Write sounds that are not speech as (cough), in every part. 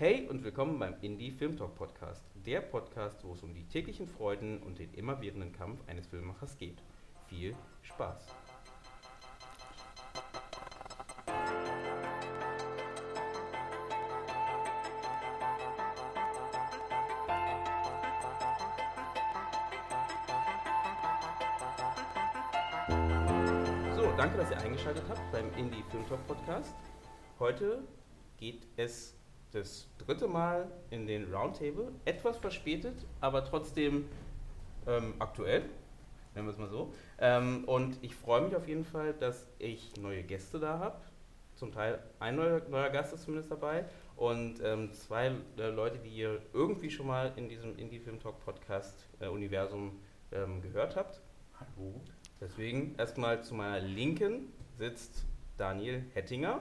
Hey und willkommen beim Indie Film Talk Podcast, der Podcast, wo es um die täglichen Freuden und den immerwährenden Kampf eines Filmemachers geht. Viel Spaß! So, danke, dass ihr eingeschaltet habt beim Indie Film Talk Podcast. Heute geht es das dritte Mal in den Roundtable. Etwas verspätet, aber trotzdem ähm, aktuell, nennen wir es mal so. Ähm, und ich freue mich auf jeden Fall, dass ich neue Gäste da habe. Zum Teil ein neuer, neuer Gast ist zumindest dabei und ähm, zwei äh, Leute, die ihr irgendwie schon mal in diesem Indie Film Talk Podcast äh, Universum gehört habt. Hallo. Deswegen erstmal zu meiner Linken sitzt Daniel Hettinger.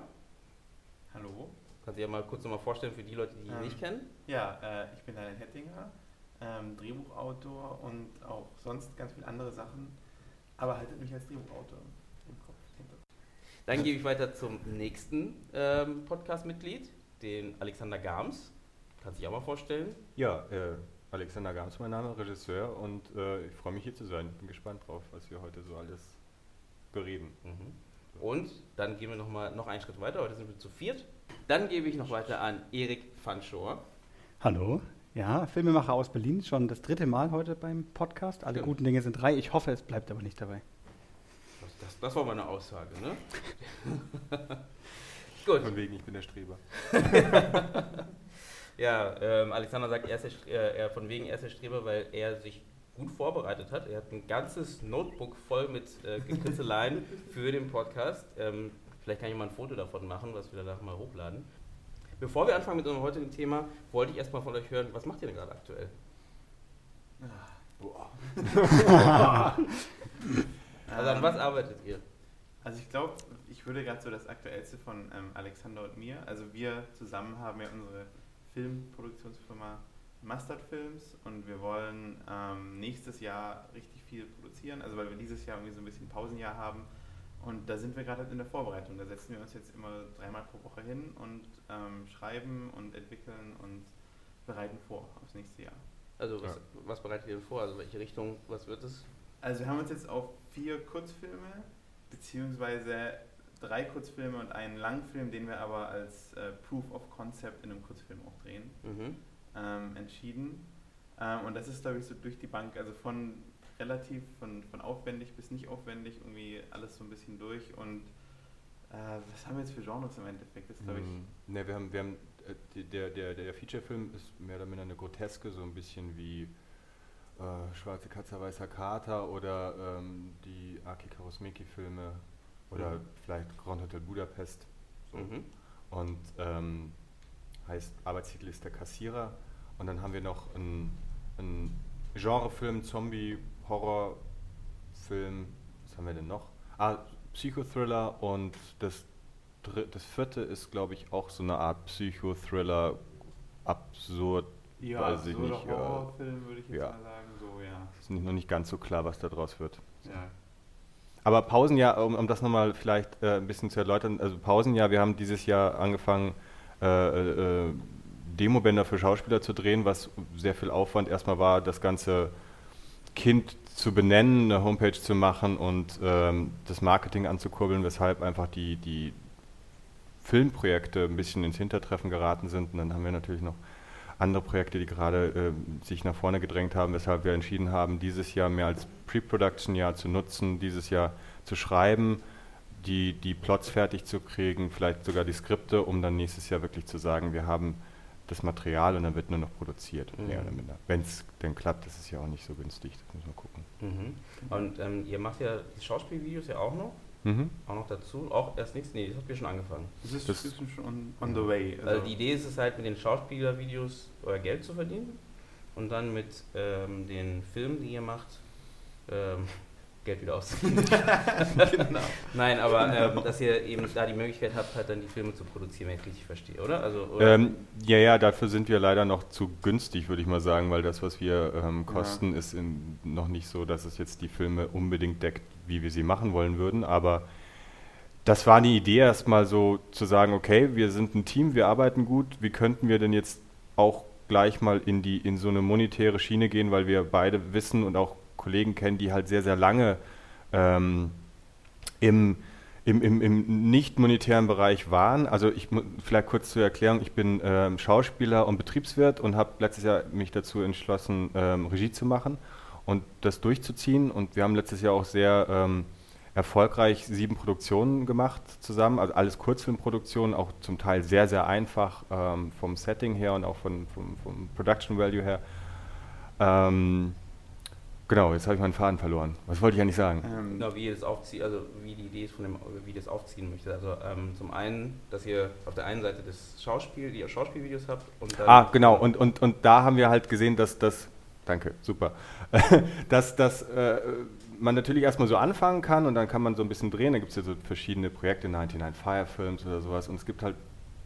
Hallo. Kannst du dir mal kurz nochmal vorstellen für die Leute, die ihn Ähm, nicht kennen? Ja, äh, ich bin Daniel Hettinger, ähm, Drehbuchautor und auch sonst ganz viele andere Sachen, aber haltet mich als Drehbuchautor im Kopf. Dann gebe ich weiter zum nächsten ähm, Podcast-Mitglied, den Alexander Gams. Kannst du dich auch mal vorstellen? Ja, äh, Alexander Gams, mein Name, Regisseur und äh, ich freue mich hier zu sein. Ich bin gespannt drauf, was wir heute so alles bereden. Mhm. Und dann gehen wir noch mal noch einen Schritt weiter. Heute sind wir zu viert. Dann gebe ich noch weiter an Erik Fanschor. Hallo, ja, Filmemacher aus Berlin, schon das dritte Mal heute beim Podcast. Alle Stimmt. guten Dinge sind drei. Ich hoffe, es bleibt aber nicht dabei. Das, das, das war mal eine Aussage, ne? (laughs) Gut. Von wegen, ich bin der Streber. (laughs) Ja, ähm, Alexander sagt, er ist der, äh, er von wegen er ist der Streber, weil er sich gut vorbereitet hat. Er hat ein ganzes Notebook voll mit äh, Kritzeleien für den Podcast. Ähm, vielleicht kann ich mal ein Foto davon machen, was wir danach mal hochladen. Bevor wir anfangen mit unserem heutigen Thema, wollte ich erstmal von euch hören, was macht ihr denn gerade aktuell? (laughs) Also an was arbeitet ihr? Also ich glaube, ich würde gerade so das Aktuellste von ähm, Alexander und mir, also wir zusammen haben ja unsere Filmproduktionsfirma Mustard Films und wir wollen ähm, nächstes Jahr richtig viel produzieren, also weil wir dieses Jahr irgendwie so ein bisschen Pausenjahr haben und da sind wir gerade in der Vorbereitung. Da setzen wir uns jetzt immer dreimal pro Woche hin und ähm, schreiben und entwickeln und bereiten vor aufs nächste Jahr. Also was, Ja. was bereitet ihr denn vor? Also welche Richtung, was wird es? Also wir haben uns jetzt auf vier Kurzfilme, beziehungsweise drei Kurzfilme und einen Langfilm, den wir aber als äh, Proof of Concept in einem Kurzfilm auch drehen, Mhm. ähm, entschieden. Ähm, und das ist, glaube ich, so durch die Bank, also von relativ, von, von aufwendig bis nicht aufwendig, irgendwie alles so ein bisschen durch. Und äh, was haben wir jetzt für Genres im Endeffekt? Das ist, glaube ich, Mm, Ne, wir haben, wir haben äh, der, der, der Feature-Film ist mehr oder minder eine Groteske, so ein bisschen wie äh, Schwarze Katze, Weißer Kater oder ähm, die Aki Kaurismäki-Filme oder Mhm. vielleicht Grand Hotel Budapest. So. Mhm. Und ähm, heißt Arbeitstitel ist der Kassierer. Und dann haben wir noch einen Genrefilm, Zombie, Horrorfilm. Was haben wir denn noch? Ah, Psychothriller und das, das vierte ist, glaube ich, auch so eine Art Psychothriller, absurd. ja, weiß ich nicht, ja. Horrorfilm würde ich jetzt Ja. mal sagen, so ja. Ist nicht, noch nicht ganz so klar, was da draus wird. ja. Aber Pausenjahr, um, um das nochmal vielleicht äh, ein bisschen zu erläutern, also Pausenjahr, wir haben dieses Jahr angefangen, äh, äh, Demobänder für Schauspieler zu drehen, was sehr viel Aufwand erstmal war, das ganze Kind zu benennen, eine Homepage zu machen und ähm, das Marketing anzukurbeln, weshalb einfach die, die Filmprojekte ein bisschen ins Hintertreffen geraten sind. Und dann haben wir natürlich noch andere Projekte, die gerade äh, sich nach vorne gedrängt haben, weshalb wir entschieden haben, dieses Jahr mehr als Pre-Production-Jahr zu nutzen, dieses Jahr zu schreiben, die, die Plots fertig zu kriegen, vielleicht sogar die Skripte, um dann nächstes Jahr wirklich zu sagen, wir haben das Material und dann wird nur noch produziert, Mhm. mehr oder minder. Wenn es denn klappt, das ist ja auch nicht so günstig, das müssen wir gucken. Mhm. Und ähm, ihr macht ja die Schauspielvideos ja auch noch, Mhm. auch noch dazu, auch erst nichts, nee, das habt ihr schon angefangen. Das ist, Das- ist schon on, on the way. Also die Idee ist es halt mit den Schauspielervideos euer Geld zu verdienen und dann mit ähm, den Filmen, die ihr macht, ähm, Geld wieder auszugeben. (laughs) genau. Nein, aber ähm, dass ihr eben da die Möglichkeit habt, halt dann die Filme zu produzieren, wenn ich richtig verstehe, oder? Also, oder? Ähm, ja, ja, dafür sind wir leider noch zu günstig, würde ich mal sagen, weil das, was wir ähm, kosten, ist in, noch nicht so, dass es jetzt die Filme unbedingt deckt, wie wir sie machen wollen würden. Aber das war die Idee, erstmal so zu sagen, okay, wir sind ein Team, wir arbeiten gut, wie könnten wir denn jetzt auch gleich mal in, die, in so eine monetäre Schiene gehen, weil wir beide wissen und auch Kollegen kennen, die halt sehr, sehr lange ähm, im, im, im, im nicht-monetären Bereich waren. Also ich vielleicht kurz zur Erklärung, ich bin ähm, Schauspieler und Betriebswirt und habe letztes Jahr mich dazu entschlossen, ähm, Regie zu machen und das durchzuziehen. Und wir haben letztes Jahr auch sehr ähm, erfolgreich sieben Produktionen gemacht zusammen, also alles Kurzfilmproduktionen, auch zum Teil sehr, sehr einfach ähm, vom Setting her und auch von, vom, vom Production Value her. Ähm, genau, jetzt habe ich meinen Faden verloren. Was wollte ich eigentlich sagen? Ähm, genau, wie ihr das aufzieht, also wie die Idee ist von dem, wie ihr das aufziehen möchtet. Also ähm, zum einen, dass ihr auf der einen Seite das Schauspiel, die ihr Schauspielvideos habt und dann Ah, genau, und, und, und da haben wir halt gesehen, dass das, danke, super, (laughs) dass das äh, man natürlich erstmal so anfangen kann und dann kann man so ein bisschen drehen. Da gibt es ja so verschiedene Projekte, 99 Fire Films oder sowas. Und es gibt halt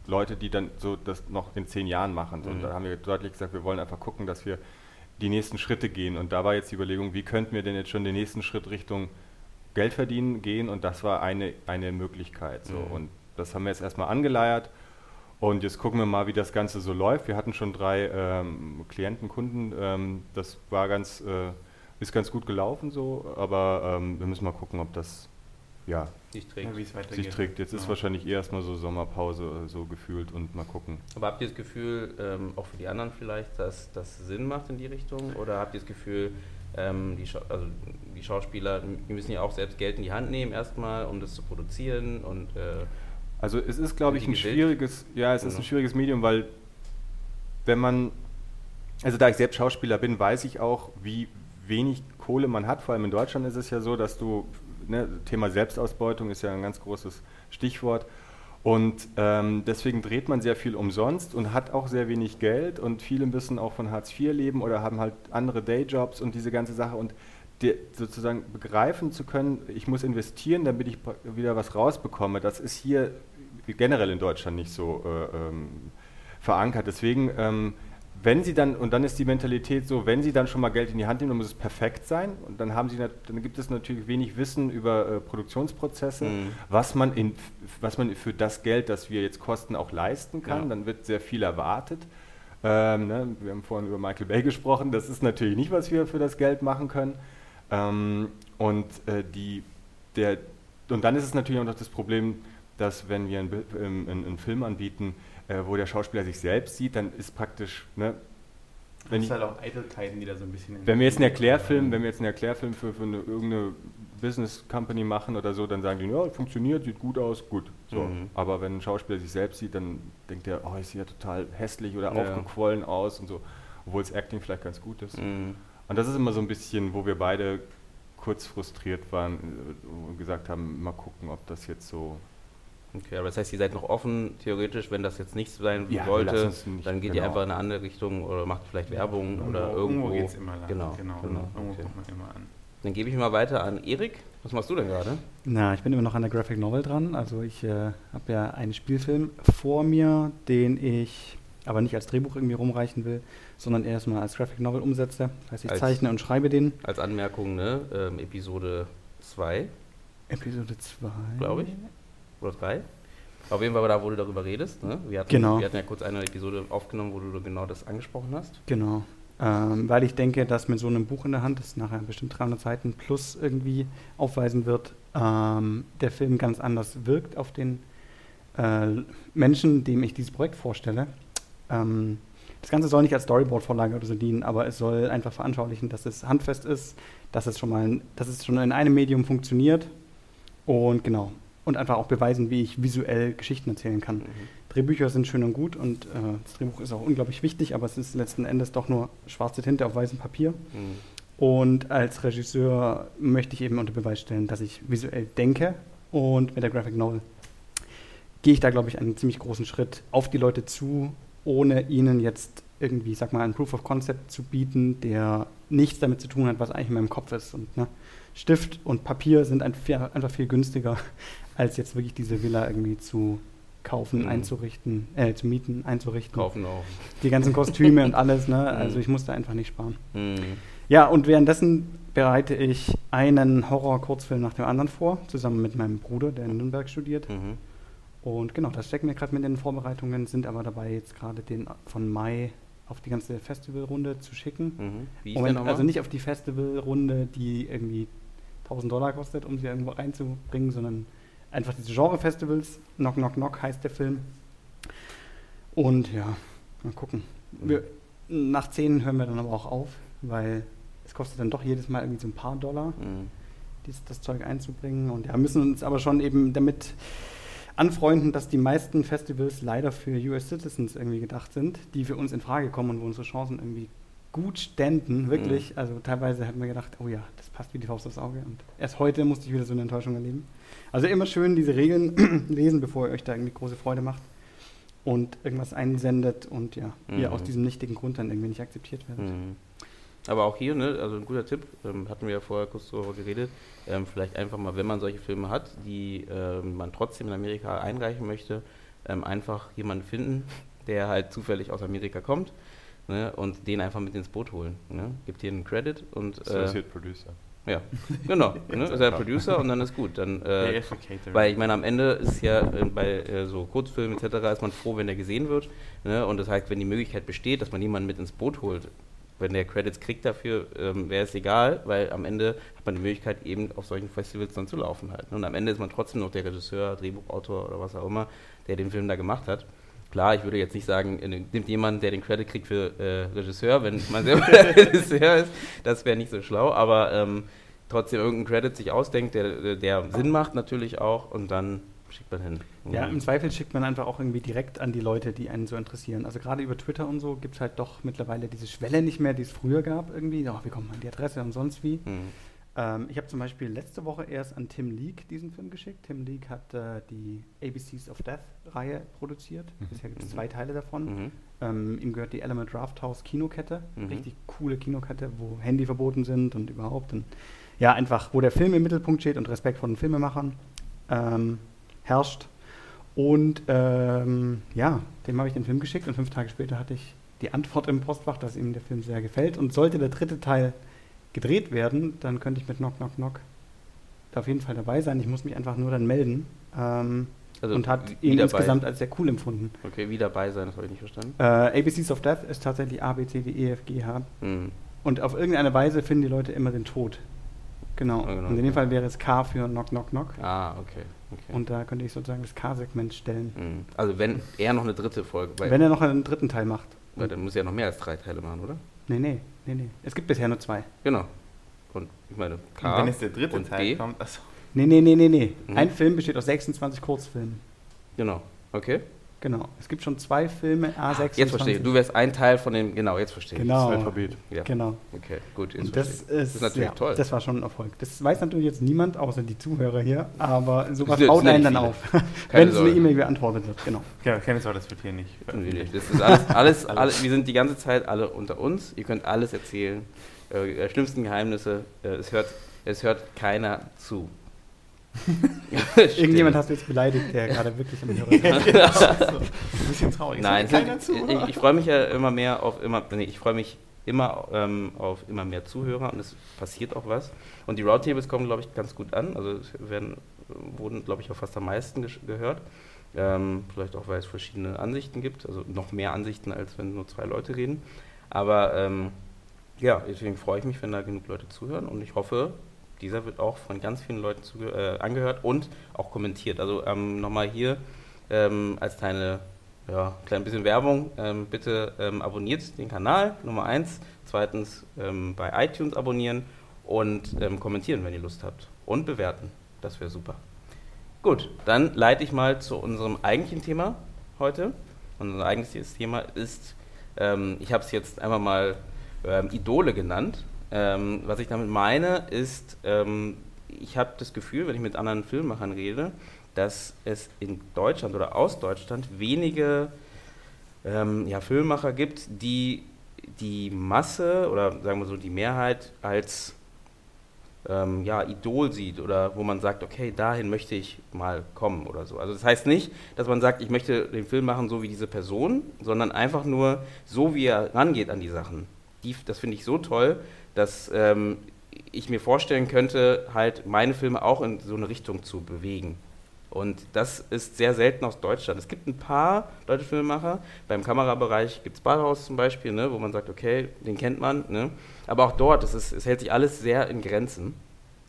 Leute, die dann so das noch in zehn Jahren machen. Mhm. Und da haben wir deutlich gesagt, wir wollen einfach gucken, dass wir die nächsten Schritte gehen. Und da war jetzt die Überlegung, wie könnten wir denn jetzt schon den nächsten Schritt Richtung Geld verdienen gehen? Und das war eine, eine Möglichkeit. So. Mhm. Und das haben wir jetzt erstmal angeleiert. Und jetzt gucken wir mal, wie das Ganze so läuft. Wir hatten schon drei ähm, Klienten, Kunden. Ähm, das war ganz äh, ist ganz gut gelaufen so, aber ähm, wir müssen mal gucken, ob das ja, sich trägt. Ja, sich trägt. Jetzt ja. ist wahrscheinlich eher erstmal so Sommerpause äh, so gefühlt und mal gucken. Aber habt ihr das Gefühl, ähm, auch für die anderen vielleicht, dass das Sinn macht in die Richtung? Oder habt ihr das Gefühl, ähm, die, Scha also die Schauspieler, die müssen ja auch selbst Geld in die Hand nehmen erstmal, um das zu produzieren und äh, also es ist, glaube ich, ein schwieriges, ja, es genau. ist ein schwieriges Medium, weil wenn man, also da ich selbst Schauspieler bin, weiß ich auch, wie, wenig Kohle man hat. Vor allem in Deutschland ist es ja so, dass du, ne, Thema Selbstausbeutung ist ja ein ganz großes Stichwort. Und ähm, deswegen dreht man sehr viel umsonst und hat auch sehr wenig Geld und viele müssen auch von Hartz IV leben oder haben halt andere Dayjobs und diese ganze Sache. Und die, sozusagen begreifen zu können, ich muss investieren, damit ich wieder was rausbekomme, das ist hier generell in Deutschland nicht so äh, ähm, verankert. Deswegen ähm, wenn sie dann, und dann ist die Mentalität so, wenn sie dann schon mal Geld in die Hand nehmen, dann muss es perfekt sein. Und dann haben sie dann gibt es natürlich wenig Wissen über äh, Produktionsprozesse, mhm. was, man in, was man für das Geld, das wir jetzt kosten, auch leisten kann. Ja. Dann wird sehr viel erwartet. Ähm, ne? Wir haben vorhin über Michael Bay gesprochen, das ist natürlich nicht, was wir für das Geld machen können. Ähm, und, äh, die, der, und dann ist es natürlich auch noch das Problem, dass wenn wir einen, einen, einen Film anbieten, äh, wo der Schauspieler sich selbst sieht, dann ist praktisch, ne, wenn das ist halt auch Eitelkeiten, die da so ein bisschen. Wenn wir jetzt einen Erklärfilm, wenn wir jetzt einen Erklärfilm für, für eine, irgendeine Business Company machen oder so, dann sagen die, ja, funktioniert, sieht gut aus, gut. So. Mhm. Aber wenn ein Schauspieler sich selbst sieht, dann denkt er, oh, ich sehe ja total hässlich oder ja. aufgequollen aus und so, obwohl das Acting vielleicht ganz gut ist. Mhm. Und das ist immer so ein bisschen, wo wir beide kurz frustriert waren äh, und gesagt haben, mal gucken, ob das jetzt so Okay, aber das heißt, ihr seid noch offen, theoretisch, wenn das jetzt nichts sein ja, sollte, dann geht genau. ihr einfach in eine andere Richtung oder macht vielleicht Werbung ja, oder irgendwo. Irgendwo geht es immer lang. Genau, genau. genau. Irgendwo okay. kommt man immer an. Dann gebe ich mal weiter an Erik. Was machst du denn gerade? Na, ich bin immer noch an der Graphic Novel dran. Also ich äh, habe ja einen Spielfilm vor mir, den ich aber nicht als Drehbuch irgendwie rumreichen will, sondern erstmal als Graphic Novel umsetze. Das heißt, ich als, zeichne und schreibe den. Als Anmerkung, ne? Ähm, Episode 2. Episode 2. Glaube ich oder drei. Auf jeden Fall da, wo du darüber redest. Ne? Wir, hatten, genau. wir hatten ja kurz eine Episode aufgenommen, wo du genau das angesprochen hast. Genau. Ähm, weil ich denke, dass mit so einem Buch in der Hand, das nachher bestimmt 300 Seiten plus irgendwie aufweisen wird, ähm, der Film ganz anders wirkt auf den äh, Menschen, dem ich dieses Projekt vorstelle. Ähm, das Ganze soll nicht als Storyboard-Vorlage oder so dienen, aber es soll einfach veranschaulichen, dass es handfest ist, dass es schon mal, dass es schon in einem Medium funktioniert. Und genau, und einfach auch beweisen, wie ich visuell Geschichten erzählen kann. Mhm. Drehbücher sind schön und gut und äh, das Drehbuch ist auch unglaublich wichtig, aber es ist letzten Endes doch nur schwarze Tinte auf weißem Papier. Mhm. Und als Regisseur möchte ich eben unter Beweis stellen, dass ich visuell denke und mit der Graphic Novel gehe ich da, glaube ich, einen ziemlich großen Schritt auf die Leute zu, ohne ihnen jetzt irgendwie, sag mal, einen Proof of Concept zu bieten, der nichts damit zu tun hat, was eigentlich in meinem Kopf ist. Und ne, Stift und Papier sind einfach viel günstiger als jetzt wirklich diese Villa irgendwie zu kaufen, mhm. einzurichten, äh, zu mieten, einzurichten. Kaufen auch. Die ganzen Kostüme (laughs) und alles, ne? Also ich musste einfach nicht sparen. Mhm. Ja, und währenddessen bereite ich einen Horror-Kurzfilm nach dem anderen vor, zusammen mit meinem Bruder, der in Nürnberg studiert. Mhm. Und genau, das stecken wir gerade mit den Vorbereitungen, sind aber dabei, jetzt gerade den von Mai auf die ganze Festivalrunde zu schicken. Mhm. Wie Moment, also nicht auf die Festivalrunde, die irgendwie 1000 Dollar kostet, um sie irgendwo reinzubringen, sondern einfach diese Genre-Festivals. Knock, Knock, Knock heißt der Film. Und ja, mal gucken. Wir, nach 10 hören wir dann aber auch auf, weil es kostet dann doch jedes Mal irgendwie so ein paar Dollar, Mhm. dies, das Zeug einzubringen. Und ja, müssen uns aber schon eben damit anfreunden, dass die meisten Festivals leider für US Citizens irgendwie gedacht sind, die für uns in Frage kommen und wo unsere Chancen irgendwie gut ständen, wirklich. Also teilweise hat man gedacht, oh ja, das passt wie die Faust aufs Auge. Und erst heute musste ich wieder so eine Enttäuschung erleben. Also immer schön diese Regeln (clears throat) lesen, bevor ihr euch da irgendwie große Freude macht und irgendwas einsendet und ja, ihr Mhm. aus diesem nichtigen Grund dann irgendwie nicht akzeptiert werdet. Mhm. Aber auch hier, ne, also ein guter Tipp, ähm, hatten wir ja vorher kurz darüber geredet, ähm, vielleicht einfach mal, wenn man solche Filme hat, die ähm, man trotzdem in Amerika einreichen möchte, ähm, einfach jemanden finden, (laughs) der halt zufällig aus Amerika kommt ne, und den einfach mit ins Boot holen. Ne? Gibt hier einen Credit und äh, Associate Producer. Ja, genau, ne, ist er Producer und dann ist gut. Dann, äh, weil ich meine, am Ende ist ja äh, bei äh, so Kurzfilmen etc. ist man froh, wenn der gesehen wird. Ne? Und das heißt, wenn die Möglichkeit besteht, dass man jemanden mit ins Boot holt, wenn der Credits kriegt dafür, ähm, wäre es egal, weil am Ende hat man die Möglichkeit, eben auf solchen Festivals dann zu laufen halt. ne? Und am Ende ist man trotzdem noch der Regisseur, Drehbuchautor oder was auch immer, der den Film da gemacht hat. Klar, ich würde jetzt nicht sagen, äh, nimmt jemand, der den Credit kriegt für äh, Regisseur, wenn man selber der (laughs) Regisseur ist, das wäre nicht so schlau, aber ähm, trotzdem irgendeinen Credit sich ausdenkt, der, der Sinn macht natürlich auch und dann schickt man hin. Ja, im Zweifel schickt man einfach auch irgendwie direkt an die Leute, die einen so interessieren. Also gerade über Twitter und so gibt es halt doch mittlerweile diese Schwelle nicht mehr, die es früher gab irgendwie. Oh, wir kommen an die Adresse und sonst wie. Mhm. Ähm, ich habe zum Beispiel letzte Woche erst an Tim Leake diesen Film geschickt. Tim Leake hat äh, die ABCs of Death-Reihe produziert. Mhm. Bisher gibt es Mhm. zwei Teile davon. Mhm. Ähm, ihm gehört die Element Draft House Kinokette. Mhm. Richtig coole Kinokette, wo Handy verboten sind und überhaupt. Und ja, einfach, wo der Film im Mittelpunkt steht und Respekt vor den Filmemachern ähm, herrscht. Und ähm, ja, dem habe ich den Film geschickt und fünf Tage später hatte ich die Antwort im Postfach, dass ihm der Film sehr gefällt. Und sollte der dritte Teil gedreht werden, dann könnte ich mit Knock Knock Knock da auf jeden Fall dabei sein. Ich muss mich einfach nur dann melden. Ähm, Also und hat ihn insgesamt als sehr cool empfunden. Okay, wie dabei sein, das habe ich nicht verstanden. Äh, ABCs of Death ist tatsächlich A, B, C, D, E, F, G, H. Mhm. Und auf irgendeine Weise finden die Leute immer den Tod. Genau. Ah, genau, und in dem. Fall wäre es K für Knock Knock Knock. Ah, okay. okay. Und da könnte ich sozusagen das K-Segment stellen. Mhm. Also wenn er noch eine dritte Folge, weil, Wenn er noch einen dritten Teil macht. weil dann muss er ja noch mehr als drei Teile machen, oder? Nee, nee, nee, nee. Es gibt bisher nur zwei. Genau. Und ich meine, Und K wenn jetzt der dritte und Teil B. kommt, achso. Nee, nee, nee, nee, nee. Mhm. Ein Film besteht aus 26 Kurzfilmen. Genau. Okay. Genau. Es gibt schon zwei Filme, A26. Jetzt verstehe ich. Du wärst ein Teil von dem, genau, jetzt verstehe ich. Genau. Das Alphabet. Ja. Genau. Okay, gut. Jetzt Und das ist, das ist natürlich ja, toll. Das war schon ein Erfolg. Das weiß natürlich jetzt niemand, außer die Zuhörer hier, aber sowas sind- baut einen nicht dann viele. auf. (laughs) Wenn es eine. E-Mail beantwortet wird, genau. Ja, keine Sorge, das wird hier nicht. Nee, Das ist alles, (laughs) alles, alles, wir sind die ganze Zeit alle unter uns. Ihr könnt alles erzählen. Äh, schlimmsten Geheimnisse. Äh, es, hört, es hört keiner zu. (laughs) Irgendjemand hast du jetzt beleidigt, der gerade wirklich am Hörer (laughs) ist. Ein bisschen traurig. Nein, sind, zu. ich, ich freue mich ja immer mehr auf immer, nee, ich freue mich immer ähm, auf immer mehr Zuhörer und es passiert auch was. Und die Roundtables kommen, glaube ich, ganz gut an. Also es werden, wurden, glaube ich, auch fast am meisten gehört. Ähm, vielleicht auch, weil es verschiedene Ansichten gibt, also noch mehr Ansichten, als wenn nur zwei Leute reden. Aber ähm, ja, deswegen freue ich mich, wenn da genug Leute zuhören und ich hoffe, dieser wird auch von ganz vielen Leuten äh, angehört und auch kommentiert. Also ähm, nochmal hier ähm, als kleine, ja, klein bisschen Werbung. Ähm, bitte ähm, abonniert den Kanal, Nummer eins. Zweitens ähm, bei iTunes abonnieren und ähm, kommentieren, wenn ihr Lust habt. Und bewerten. Das wäre super. Gut, dann leite ich mal zu unserem eigentlichen Thema heute. Unser eigentliches Thema ist, ich habe es jetzt einmal mal Idole genannt. Ähm, was ich damit meine, ist, ähm, ich habe das Gefühl, wenn ich mit anderen Filmemachern rede, dass es in Deutschland oder aus Deutschland wenige ähm, ja, Filmemacher gibt, die die Masse oder sagen wir so die Mehrheit als ähm, ja, Idol sieht oder wo man sagt, okay, dahin möchte ich mal kommen oder so. Also das heißt nicht, dass man sagt, ich möchte den Film machen so wie diese Person, sondern einfach nur so, wie er rangeht an die Sachen. Die, das finde ich so toll, dass ähm, ich mir vorstellen könnte, halt meine Filme auch in so eine Richtung zu bewegen. Und das ist sehr selten aus Deutschland. Es gibt ein paar deutsche Filmemacher. Beim Kamerabereich gibt es Ballhaus zum Beispiel, ne, wo man sagt, okay, den kennt man. Ne? Aber auch dort, es, ist, es hält sich alles sehr in Grenzen.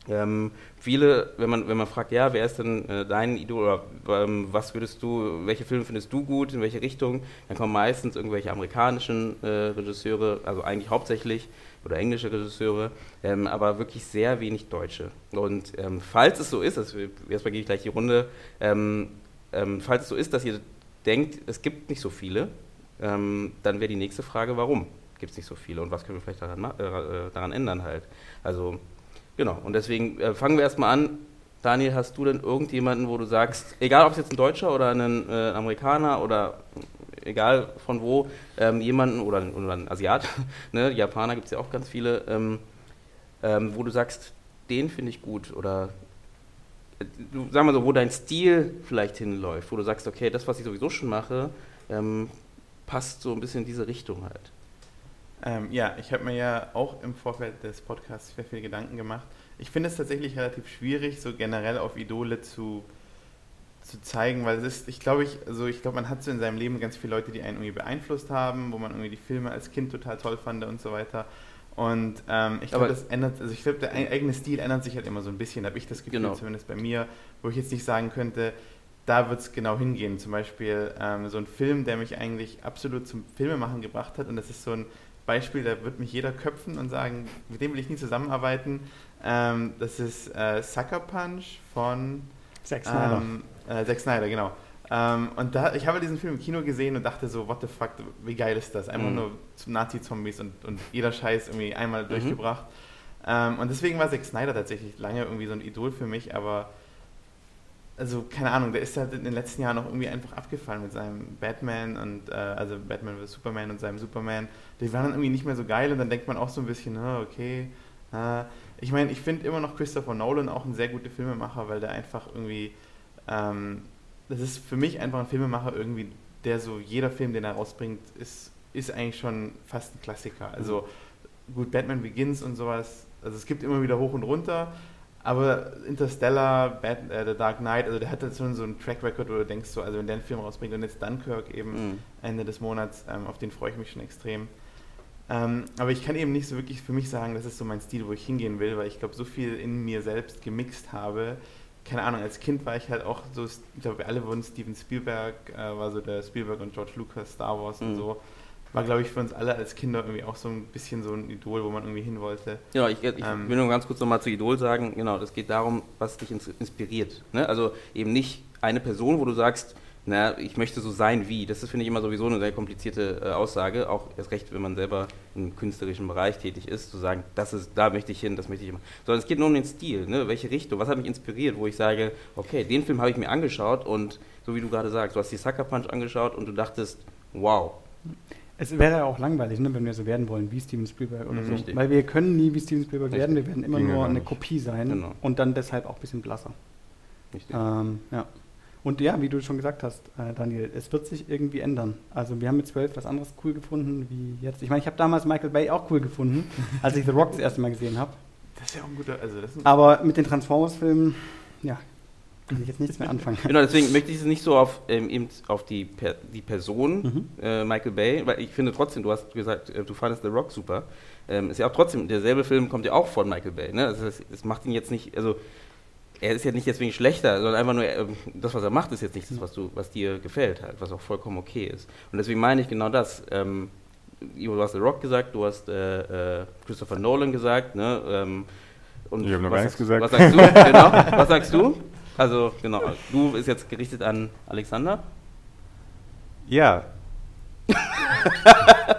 Ähm, viele, wenn man, wenn man fragt, ja, wer ist denn äh, dein Idol oder ähm, was würdest du, welche Filme findest du gut, in welche Richtung, dann kommen meistens irgendwelche amerikanischen äh, Regisseure, also eigentlich hauptsächlich, oder englische Regisseure, ähm, aber wirklich sehr wenig Deutsche. Und ähm, falls es so ist, also erstmal gehe ich gleich die Runde, ähm, ähm, falls es so ist, dass ihr denkt, es gibt nicht so viele, ähm, dann wäre die nächste Frage, warum gibt es nicht so viele und was können wir vielleicht daran, äh, daran ändern halt. Also genau, und deswegen äh, fangen wir erstmal an. Daniel, hast du denn irgendjemanden, wo du sagst, egal ob es jetzt ein Deutscher oder ein äh, Amerikaner oder egal von wo, ähm, jemanden oder, oder ein Asiat, (laughs) ne, Japaner gibt es ja auch ganz viele, ähm, ähm, wo du sagst, den finde ich gut oder äh, du sag mal so, wo dein Stil vielleicht hinläuft, wo du sagst, okay, das, was ich sowieso schon mache, ähm, passt so ein bisschen in diese Richtung halt. Ähm, ja, ich habe mir ja auch im Vorfeld des Podcasts sehr viel Gedanken gemacht. Ich finde es tatsächlich relativ schwierig, so generell auf Idole zu zu zeigen, weil es ist, ich glaube, ich, also ich glaube, man hat so in seinem Leben ganz viele Leute, die einen irgendwie beeinflusst haben, wo man irgendwie die Filme als Kind total toll fand und so weiter. Und ähm, ich glaube, das ändert, also ich glaube, der eigene Stil ändert sich halt immer so ein bisschen, habe ich das Gefühl, genau. zumindest bei mir, wo ich jetzt nicht sagen könnte, da wird es genau hingehen. Zum Beispiel ähm, so ein Film, der mich eigentlich absolut zum Filmemachen gebracht hat und das ist so ein Beispiel, da wird mich jeder köpfen und sagen, mit dem will ich nie zusammenarbeiten. Ähm, das ist äh, Sucker Punch von Zack Snyder. Ähm, äh, Zack Snyder, genau. Ähm, und da, ich habe diesen Film im Kino gesehen und dachte so, what the fuck, wie geil ist das? Einfach mhm. nur Nazi-Zombies und, und jeder Scheiß irgendwie einmal mhm. durchgebracht. Ähm, und deswegen war Zack Snyder tatsächlich lange irgendwie so ein Idol für mich, aber also keine Ahnung, der ist halt in den letzten Jahren auch irgendwie einfach abgefallen mit seinem Batman und äh, also Batman vs. Superman und seinem Superman. Die waren dann irgendwie nicht mehr so geil und dann denkt man auch so ein bisschen, oh, okay. Äh, ich meine, ich finde immer noch Christopher Nolan auch ein sehr guter Filmemacher, weil der einfach irgendwie ähm, das ist für mich einfach ein Filmemacher irgendwie, der so, jeder Film, den er rausbringt, ist, ist eigentlich schon fast ein Klassiker. Also gut, Batman Begins und sowas, also es gibt immer wieder hoch und runter, aber Interstellar, Bad, äh, The Dark Knight, also der hat jetzt schon so einen Track Record, wo du denkst so, also wenn der einen Film rausbringt und jetzt Dunkirk eben mhm. Ende des Monats, ähm, auf den freue ich mich schon extrem. Ähm, aber ich kann eben nicht so wirklich für mich sagen, das ist so mein Stil, wo ich hingehen will, weil ich glaube, so viel in mir selbst gemixt habe, keine Ahnung, als Kind war ich halt auch so, ich glaube, alle wurden Steven Spielberg, äh, war so der Spielberg und George Lucas, Star Wars mhm. und so. War, glaube ich, für uns alle als Kinder irgendwie auch so ein bisschen so ein Idol, wo man irgendwie hin wollte. Genau, ich, ich ähm, will nur ganz kurz nochmal zu Idol sagen, genau, das geht darum, was dich inspiriert. Ne? Also eben nicht eine Person, wo du sagst, na, ich möchte so sein wie. Das ist, finde ich, immer sowieso eine sehr komplizierte äh, Aussage, auch erst recht, wenn man selber im künstlerischen Bereich tätig ist, zu sagen, das ist, da möchte ich hin, das möchte ich immer. Sondern es geht nur um den Stil, ne? welche Richtung, was hat mich inspiriert, wo ich sage, okay, den Film habe ich mir angeschaut und so wie du gerade sagst, du hast die Sucker Punch angeschaut und du dachtest, wow. Es wäre ja auch langweilig, ne, wenn wir so werden wollen wie Steven Spielberg oder mhm, so. Weil wir können nie wie Steven Spielberg Richtig. werden, wir werden immer nur eine Kopie sein genau. und dann deshalb auch ein bisschen blasser. Richtig. Ähm, ja. Und ja, wie du schon gesagt hast, äh, Daniel, es wird sich irgendwie ändern. Also wir haben mit zwölf was anderes cool gefunden wie jetzt. Ich meine, ich habe damals Michael Bay auch cool gefunden, (laughs) als ich The Rock das erste Mal gesehen habe. Das ist ja auch ein guter. Also ein Aber mit den Transformers-Filmen, ja, kann ich jetzt nichts mehr anfangen. genau, deswegen möchte ich es nicht so auf, ähm, eben auf die, per, die Person mhm. äh, Michael Bay, weil ich finde trotzdem, du hast gesagt, äh, du fandest The Rock super. Ähm, ist ja auch trotzdem, derselbe Film kommt ja auch von Michael Bay. Ne? Also das, das macht ihn jetzt nicht, also er ist ja nicht deswegen schlechter, sondern einfach nur, ähm, das, was er macht, ist jetzt nicht das, was, du, was dir gefällt, halt, was auch vollkommen okay ist. Und deswegen meine ich genau das. Ähm, du hast The Rock gesagt, du hast äh, äh, Christopher Nolan gesagt, ne? Ähm, und ich habe noch gar nichts gesagt. Was sagst du? (laughs) genau. Was sagst du? Also, genau, du ist jetzt gerichtet an Alexander. Ja. (laughs)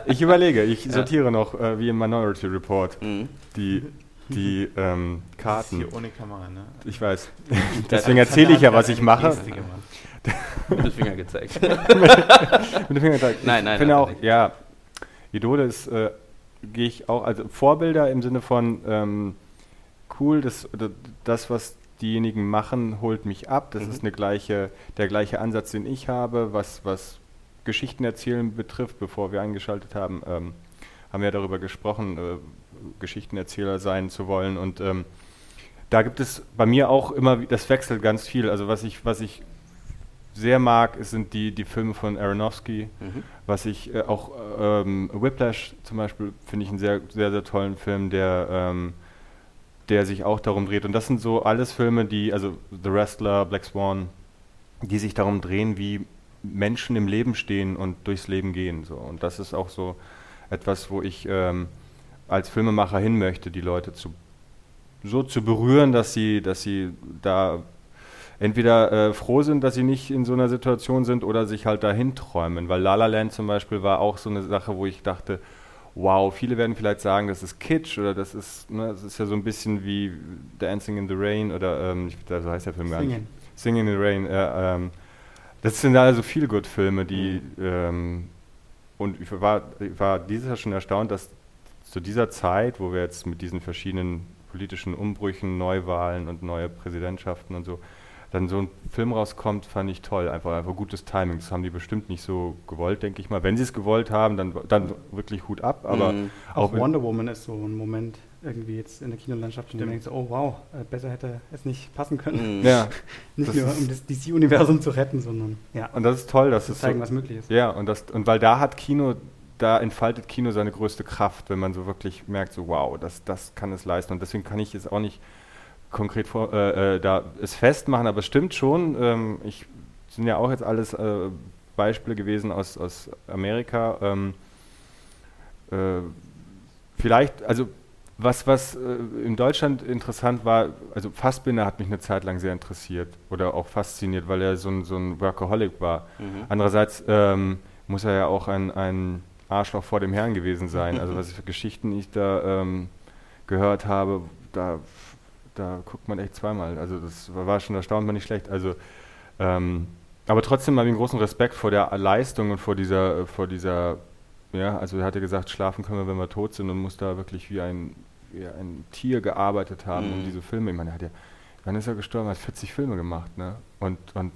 ich überlege, ich sortiere ja. noch äh, wie im Minority Report mhm. die die ähm, Karten. hier ohne Kamera, ne? Ich weiß. (laughs) Deswegen erzähle ich ja, was ich mache. (laughs) Mit dem Finger gezeigt. (laughs) mit dem Finger gezeigt. Nein, nein. Ich finde auch, ja, Idole ist, äh, gehe ich auch, also Vorbilder im Sinne von ähm, cool, das, das, was diejenigen machen, holt mich ab. Das mhm. ist eine gleiche, der gleiche Ansatz, den ich habe, was, was Geschichten erzählen betrifft, bevor wir eingeschaltet haben. Ähm, haben wir darüber gesprochen, äh, Geschichtenerzähler sein zu wollen. Und ähm, da gibt es bei mir auch immer, das wechselt ganz viel. Also was ich, was ich sehr mag, sind die, die Filme von Aronofsky. Mhm. Was ich äh, auch ähm, Whiplash zum Beispiel finde ich einen sehr, sehr, sehr tollen Film, der, ähm, der sich auch darum dreht. Und das sind so alles Filme, die, also The Wrestler, Black Swan, die sich darum drehen, wie Menschen im Leben stehen und durchs Leben gehen. So. Und das ist auch so etwas, wo ich ähm, als Filmemacher hin möchte, die Leute zu so zu berühren, dass sie, dass sie da entweder äh, froh sind, dass sie nicht in so einer Situation sind oder sich halt dahin träumen. Weil La La Land zum Beispiel war auch so eine Sache, wo ich dachte, wow, viele werden vielleicht sagen, das ist Kitsch oder das ist, ne, das ist ja so ein bisschen wie Dancing in the Rain oder ähm, so heißt der Film gar nicht. Singen. Singing in the Rain. Äh, ähm, das sind also viele good Filme, die ähm, und ich war, ich war dieses Jahr schon erstaunt, dass zu dieser Zeit, wo wir jetzt mit diesen verschiedenen politischen Umbrüchen, Neuwahlen und neue Präsidentschaften und so, dann so ein Film rauskommt, fand ich toll. Einfach, einfach gutes Timing. Das haben die bestimmt nicht so gewollt, denke ich mal. Wenn sie es gewollt haben, dann, dann wirklich Hut ab. Aber Mhm. Auch auch Wonder Woman ist so ein Moment irgendwie jetzt in der Kinolandschaft, und du Stimmt. denkst, oh wow, äh, besser hätte es nicht passen können. Mhm. ja, (laughs) Nicht Das nur um das DC-Universum zu retten, sondern ja, und das ist toll, dass zu es zeigen, so, was möglich ist. Ja, und, das, und weil da hat Kino, da entfaltet Kino seine größte Kraft, wenn man so wirklich merkt, so wow, das, das kann es leisten. Und deswegen kann ich jetzt auch nicht konkret vor, äh, äh, da es festmachen, aber es stimmt schon. Ähm, ich sind ja auch jetzt alles äh, Beispiele gewesen aus, aus Amerika. Ähm, äh, vielleicht, also was, was äh, in Deutschland interessant war, also Fassbinder hat mich eine Zeit lang sehr interessiert oder auch fasziniert, weil er so ein, so ein Workaholic war. Mhm. Andererseits ähm, muss er ja auch ein, ein Arschloch vor dem Herrn gewesen sein. Also was für Geschichten ich da ähm, gehört habe, da, da guckt man echt zweimal. Also das war, schon erstaunt, man nicht schlecht. Also ähm, aber trotzdem habe ich einen großen Respekt vor der Leistung und vor dieser, vor dieser, ja, also er hatte gesagt, schlafen können wir, wenn wir tot sind und muss da wirklich wie ein, wie ein Tier gearbeitet haben um Mhm. diese Filme. Ich meine, er hat ja, wann ist er gestorben? Er hat 40 Filme gemacht, ne? Und, und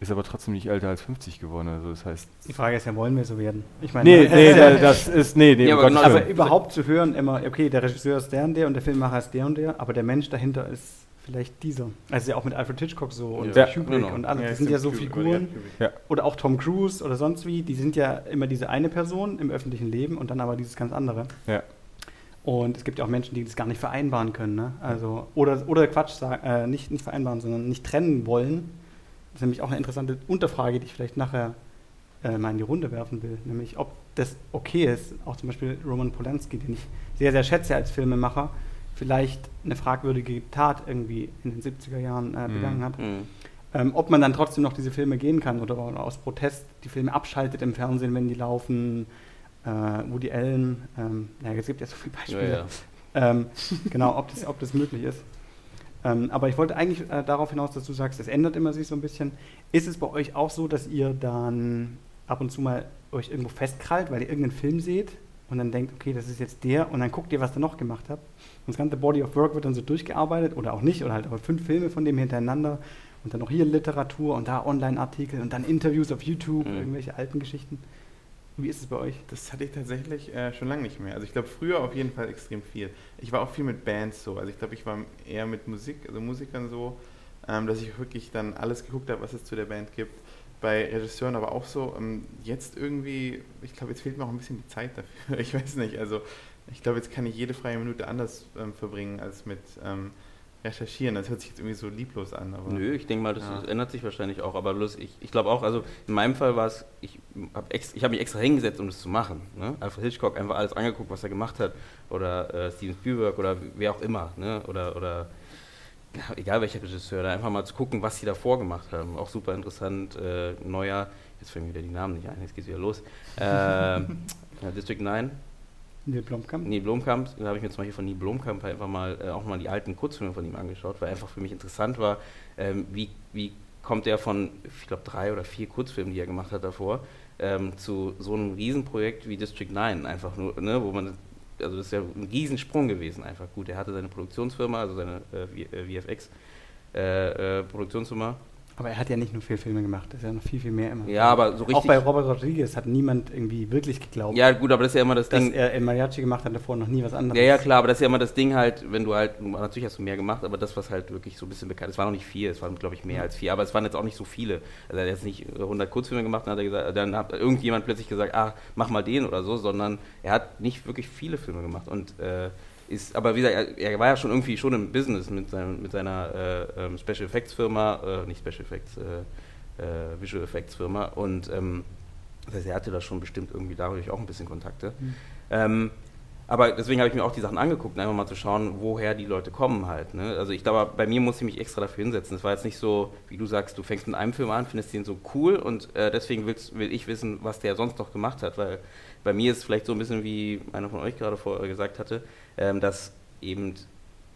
ist aber trotzdem nicht älter als 50 geworden. Also das heißt. Die Frage ist ja, wollen wir so werden? Ich meine, Nee, (laughs) nee, äh, da- das ist, nee, nee, Ja, um aber genau- aber überhaupt zu hören immer, okay, der Regisseur ist der und der und der Filmemacher ist der und der, aber der Mensch dahinter ist vielleicht dieser. Also ja auch mit Alfred Hitchcock so und Ja, Kubrick genau. und alle, Ja, die sind ja so Figuren. Ja. Oder auch Tom Cruise oder sonst wie, die sind ja immer diese eine Person im öffentlichen Leben und dann aber dieses ganz andere. Ja. Und es gibt ja auch Menschen, die das gar nicht vereinbaren können. Ne? Also, oder, oder Quatsch, sagen, äh, nicht, nicht vereinbaren, sondern nicht trennen wollen. Das ist nämlich auch eine interessante Unterfrage, die ich vielleicht nachher äh, mal in die Runde werfen will. Nämlich, ob das okay ist, auch zum Beispiel Roman Polanski, den ich sehr, sehr schätze als Filmemacher, vielleicht eine fragwürdige Tat irgendwie in den 70er Jahren äh, Mhm. begangen hat. Mhm. Ähm, ob man dann trotzdem noch diese Filme gehen kann oder aus Protest die Filme abschaltet im Fernsehen, wenn die laufen. Äh, Woody Allen, ähm, ja, es gibt ja so viele Ja, Beispiele. ja. Ähm, genau, ob das, ob das möglich ist. Ähm, aber ich wollte eigentlich äh, darauf hinaus, dass du sagst, es ändert immer sich so ein bisschen. Ist es bei euch auch so, dass ihr dann ab und zu mal euch irgendwo festkrallt, weil ihr irgendeinen Film seht und dann denkt, okay, das ist jetzt der und dann guckt ihr, was ihr noch gemacht habt. Und das ganze Body of Work wird dann so durchgearbeitet oder auch nicht oder halt aber fünf Filme von dem hintereinander und dann noch hier Literatur und da Online-Artikel und dann Interviews auf YouTube, Mhm. irgendwelche alten Geschichten. Wie ist es bei euch? Das hatte ich tatsächlich äh, schon lange nicht mehr. Also ich glaube früher auf jeden Fall extrem viel. Ich war auch viel mit Bands so. Also ich glaube, ich war eher mit Musik, also Musikern so, ähm, dass ich wirklich dann alles geguckt habe, was es zu der Band gibt. Bei Regisseuren aber auch so. Ähm, jetzt irgendwie, ich glaube, jetzt fehlt mir auch ein bisschen die Zeit dafür. (laughs) Ich weiß nicht. Also ich glaube, jetzt kann ich jede freie Minute anders ähm, verbringen als mit ähm, Recherchieren. Das hört sich jetzt irgendwie so lieblos an. Aber Nö, ich denke mal, das Ja. ändert sich wahrscheinlich auch. Aber bloß, ich, ich glaube auch, also in meinem Fall war es, ich habe hab mich extra hingesetzt, um das zu machen. Ne? Alfred Hitchcock einfach alles angeguckt, was er gemacht hat. Oder äh, Steven Spielberg oder wer auch immer. Ne? Oder, oder ja, egal welcher Regisseur, da einfach mal zu gucken, was sie davor gemacht haben. Auch super interessant. Äh, neuer, jetzt fällt mir wieder die Namen nicht ein, jetzt geht's wieder los. Ja, (laughs) District 9. Neil Blomkamp? Neil Blomkamp, da habe ich mir zum Beispiel von Neil Blomkamp einfach mal äh, auch mal die alten Kurzfilme von ihm angeschaut, weil einfach für mich interessant war, ähm, wie, wie kommt er von, ich glaube, drei oder vier Kurzfilmen, die er gemacht hat davor, ähm, zu so einem Riesenprojekt wie District 9, einfach nur, ne, wo man, also das ist ja ein Riesensprung gewesen, einfach gut. Er hatte seine Produktionsfirma, also seine äh, V- Aber er hat ja nicht nur vier Filme gemacht, das ist ja noch viel, viel mehr immer. Ja, aber so richtig. Auch bei Robert Rodriguez hat niemand irgendwie wirklich geglaubt, ja, gut, aber das ist ja immer das dass Ding. er El Mariachi gemacht hat, davor noch nie was anderes. Ja, ja, klar, aber das ist ja immer das Ding halt, wenn du halt, natürlich hast du mehr gemacht, aber das, was halt wirklich so ein bisschen bekannt ist, war noch nicht vier, es waren, glaube ich, mehr als vier, aber es waren jetzt auch nicht so viele. Also er hat jetzt nicht 100 Kurzfilme gemacht, dann hat, er gesagt, dann hat irgendjemand plötzlich gesagt, ah, mach mal den oder so, sondern er hat nicht wirklich viele Filme gemacht und äh, ist, aber wie gesagt, er, er war ja schon irgendwie schon im Business mit, seinem, mit seiner äh, ähm, Special Effects Firma, äh, nicht Special Effects, äh, äh, Visual Effects Firma und ähm, das heißt, er hatte da schon bestimmt irgendwie dadurch auch ein bisschen Kontakte. Mhm. Ähm, aber deswegen habe ich mir auch die Sachen angeguckt, einfach mal zu schauen, woher die Leute kommen halt. Ne? Also ich glaube, bei mir muss ich mich extra dafür hinsetzen. Es war jetzt nicht so, wie du sagst, du fängst mit einem Film an, findest den so cool und äh, deswegen willst, will ich wissen, was der sonst noch gemacht hat, weil bei mir ist es vielleicht so ein bisschen wie einer von euch gerade vorher gesagt hatte, ähm, dass eben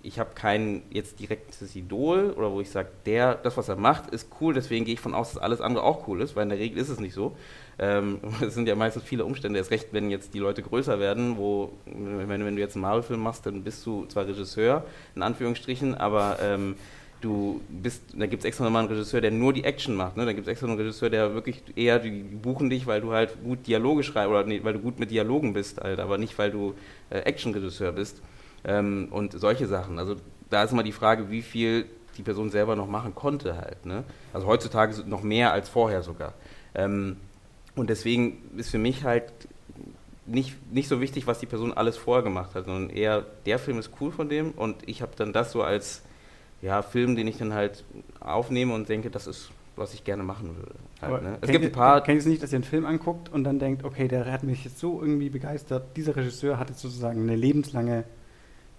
ich habe kein jetzt direktes Idol oder wo ich sage, der, das was er macht, ist cool, deswegen gehe ich von aus, dass alles andere auch cool ist, weil in der Regel ist es nicht so. Ähm, (laughs) es sind ja meistens viele Umstände, erst recht, wenn jetzt die Leute größer werden, wo, wenn, wenn du jetzt einen Marvel-Film machst, dann bist du zwar Regisseur, in Anführungsstrichen, aber ähm, du bist, da gibt es extra nochmal einen Regisseur, der nur die Action macht, ne? da gibt es extra einen Regisseur, der wirklich eher, die buchen dich, weil du halt gut Dialoge schreibst, oder nee, weil du gut mit Dialogen bist, halt, aber nicht, weil du äh, Action-Regisseur bist ähm, und solche Sachen. Also da ist immer die Frage, wie viel die Person selber noch machen konnte halt. Ne? Also heutzutage noch mehr als vorher sogar. Ähm, und deswegen ist für mich halt nicht, nicht so wichtig, was die Person alles vorher gemacht hat, sondern eher, der Film ist cool von dem und ich habe dann das so als ja, Film, den ich dann halt aufnehme und denke, das ist, was ich gerne machen würde. Halt, ne? Es gibt ein paar, ihr es nicht, dass ihr einen Film anguckt und dann denkt, okay, der hat mich jetzt so irgendwie begeistert. Dieser Regisseur hat jetzt sozusagen eine lebenslange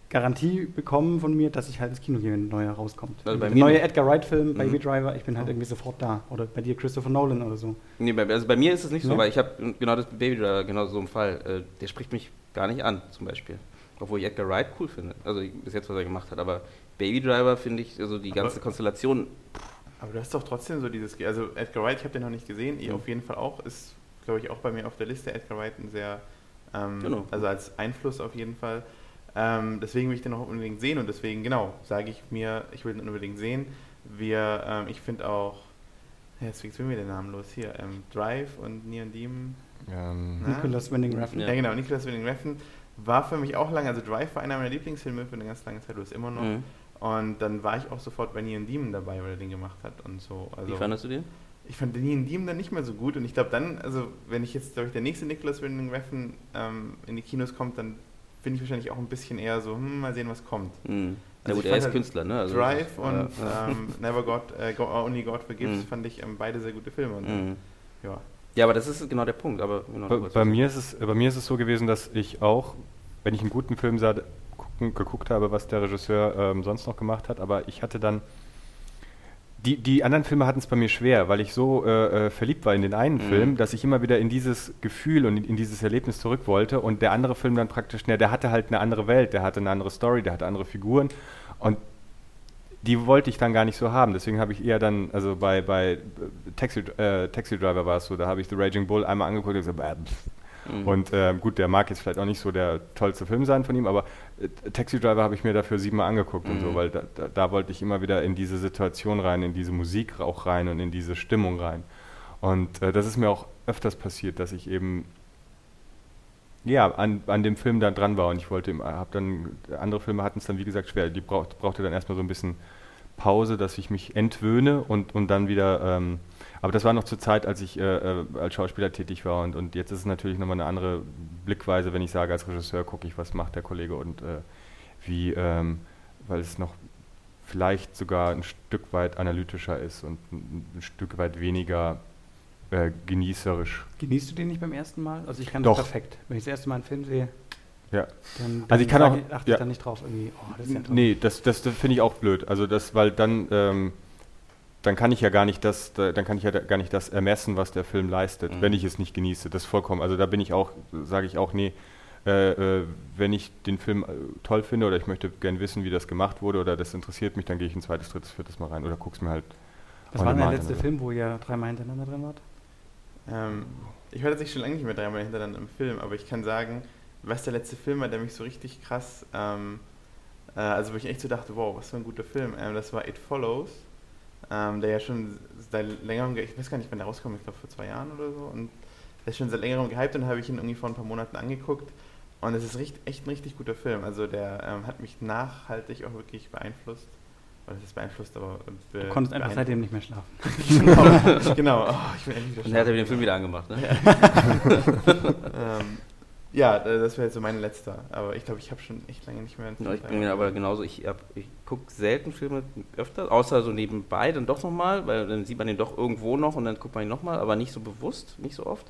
Garantie bekommen von mir, dass ich halt ins Kino gehe, wenn ein neuer rauskommt. Also bei der mir neue. Edgar Wright-Film, Mhm. Baby Driver, ich bin halt irgendwie sofort da. Oder bei dir Christopher Nolan oder so. nee, bei, also bei mir ist es nicht so, Ne? weil ich habe genau das Baby Driver, genau so ein Fall, äh, der spricht mich gar nicht an, zum Beispiel. Obwohl ich Edgar Wright cool finde, also bis jetzt, was er gemacht hat, aber Baby Driver finde ich, also die Aber- ganze Konstellation, Aber du hast doch trotzdem so dieses, also Edgar Wright, ich habe den noch nicht gesehen, ihr Mhm. auf jeden Fall auch, ist, glaube ich, auch bei mir auf der Liste Edgar Wright ein sehr, ähm, Genau. also als Einfluss auf jeden Fall. Ähm, deswegen will ich den auch unbedingt sehen und deswegen, genau, sage ich mir, ich will den unbedingt sehen. Wir, ähm, ich finde auch, ja, jetzt fliegt mir der Name los, hier, ähm, Drive und Neon Demon. Ähm, Na? Nicholas Winding Refn. Ja. Ja, genau, Nicholas Winding Refn war für mich auch lange, also Drive war einer meiner Lieblingsfilme für eine ganz lange Zeit, du ist immer noch. mhm. Und dann war ich auch sofort bei Neon Demon dabei, weil er den gemacht hat und so. Also wie fandest du den? ich fand den Neon Demon dann nicht mehr so gut und ich glaube dann, also wenn ich jetzt, glaube ich, der nächste Nicholas Winding Refn ähm, in die Kinos kommt, dann bin ich wahrscheinlich auch ein bisschen eher so, hm, mal sehen, was kommt. Mhm. Na Also gut, ich er ist halt Künstler, ne? Also, Drive ja, und ja. ähm, (laughs) Never God, äh, Go, Only God Forgives Mhm. fand ich ähm, beide sehr gute Filme. Und, Mhm. ja. Ja, aber das ist genau der Punkt. Aber genau, bei, bei, mir ist es, bei mir ist es so gewesen, dass ich auch, wenn ich einen guten Film sah, geguckt habe, was der Regisseur ähm, sonst noch gemacht hat, aber ich hatte dann. Die, die anderen Filme hatten es bei mir schwer, weil ich so äh, äh, verliebt war in den einen Mhm. Film, dass ich immer wieder in dieses Gefühl und in, in dieses Erlebnis zurück wollte. Und der andere Film dann praktisch, ne, der hatte halt eine andere Welt, der hatte eine andere Story, der hatte andere Figuren. Und die wollte ich dann gar nicht so haben. Deswegen habe ich eher dann, also bei, bei äh, Taxi, äh, Taxi Driver war es so, da habe ich The Raging Bull einmal angeguckt und gesagt, "Bäh, pff." Mhm. und ähm, gut, der mag jetzt vielleicht auch nicht so der tollste Film sein von ihm, aber äh, Taxi Driver habe ich mir dafür siebenmal angeguckt und Mhm. so, weil da, da, da wollte ich immer wieder in diese Situation rein, in diese Musik auch rein und in diese Stimmung rein. Und äh, das ist mir auch öfters passiert, dass ich eben ja, an, an dem Film da dran war und ich wollte, habe dann, andere Filme hatten es dann wie gesagt schwer, die braucht, brauchte dann erstmal so ein bisschen Pause, dass ich mich entwöhne und, und dann wieder, ähm, aber das war noch zur Zeit, als ich äh, äh, als Schauspieler tätig war und, und jetzt ist es natürlich nochmal eine andere Blickweise, wenn ich sage, als Regisseur gucke ich, was macht der Kollege und äh, wie, ähm, weil es noch vielleicht sogar ein Stück weit analytischer ist und ein, ein Stück weit weniger äh, genießerisch. Genießt du den nicht beim ersten Mal? Also ich kann Doch. das perfekt. Wenn ich das erste Mal einen Film sehe, Ja. dann, dann Also ich kann auch- achte ja. ich dann nicht drauf irgendwie, oh, das ist ja toll. Nee, das, das, das finde ich auch blöd. Also das, weil dann, ähm, dann kann ich ja gar nicht das, da- dann kann ich ja gar nicht das ermessen, was der Film leistet, Mhm. wenn ich es nicht genieße. Das ist vollkommen. Also da bin ich auch, sage ich auch, nee, äh, äh, wenn ich den Film äh, toll finde oder ich möchte gern wissen, wie das gemacht wurde oder das interessiert mich, dann gehe ich ein zweites, drittes, viertes Mal rein oder guck's mir halt. Was war denn der letzte. Film, wo ihr dreimal hintereinander drin wart? Ähm, ich war tatsächlich schon lange nicht mehr dreimal hintereinander im Film, aber ich kann sagen, was der letzte Film war, der mich so richtig krass, ähm, äh, also wo ich echt so dachte, wow, was für ein guter Film, ähm, das war It Follows ähm, der ja schon seit längerem, ge- ich weiß gar nicht, wann der rauskam, ich glaube vor zwei Jahren oder so. Und der ist schon seit längerem gehypt und habe ich ihn irgendwie vor ein paar Monaten angeguckt. Und es ist richtig, echt ein richtig guter Film. Also der ähm, hat mich nachhaltig auch wirklich beeinflusst. Oder das ist beeinflusst, aber. Be Du konntest einfach seitdem nicht mehr schlafen. (laughs) (laughs) genau, genau. Oh, ich bin endlich wieder Und er hat ja den Film wieder angemacht, ne? (laughs) ähm, ja, äh, das wäre jetzt so mein letzter. Aber ich glaube, ich habe schon echt lange nicht mehr einen Ja, ich Film bin aber genauso, ich, hab- ich gucke selten Filme öfter, außer so nebenbei dann doch nochmal, weil dann sieht man den doch irgendwo noch und dann guckt man ihn nochmal, aber nicht so bewusst, nicht so oft.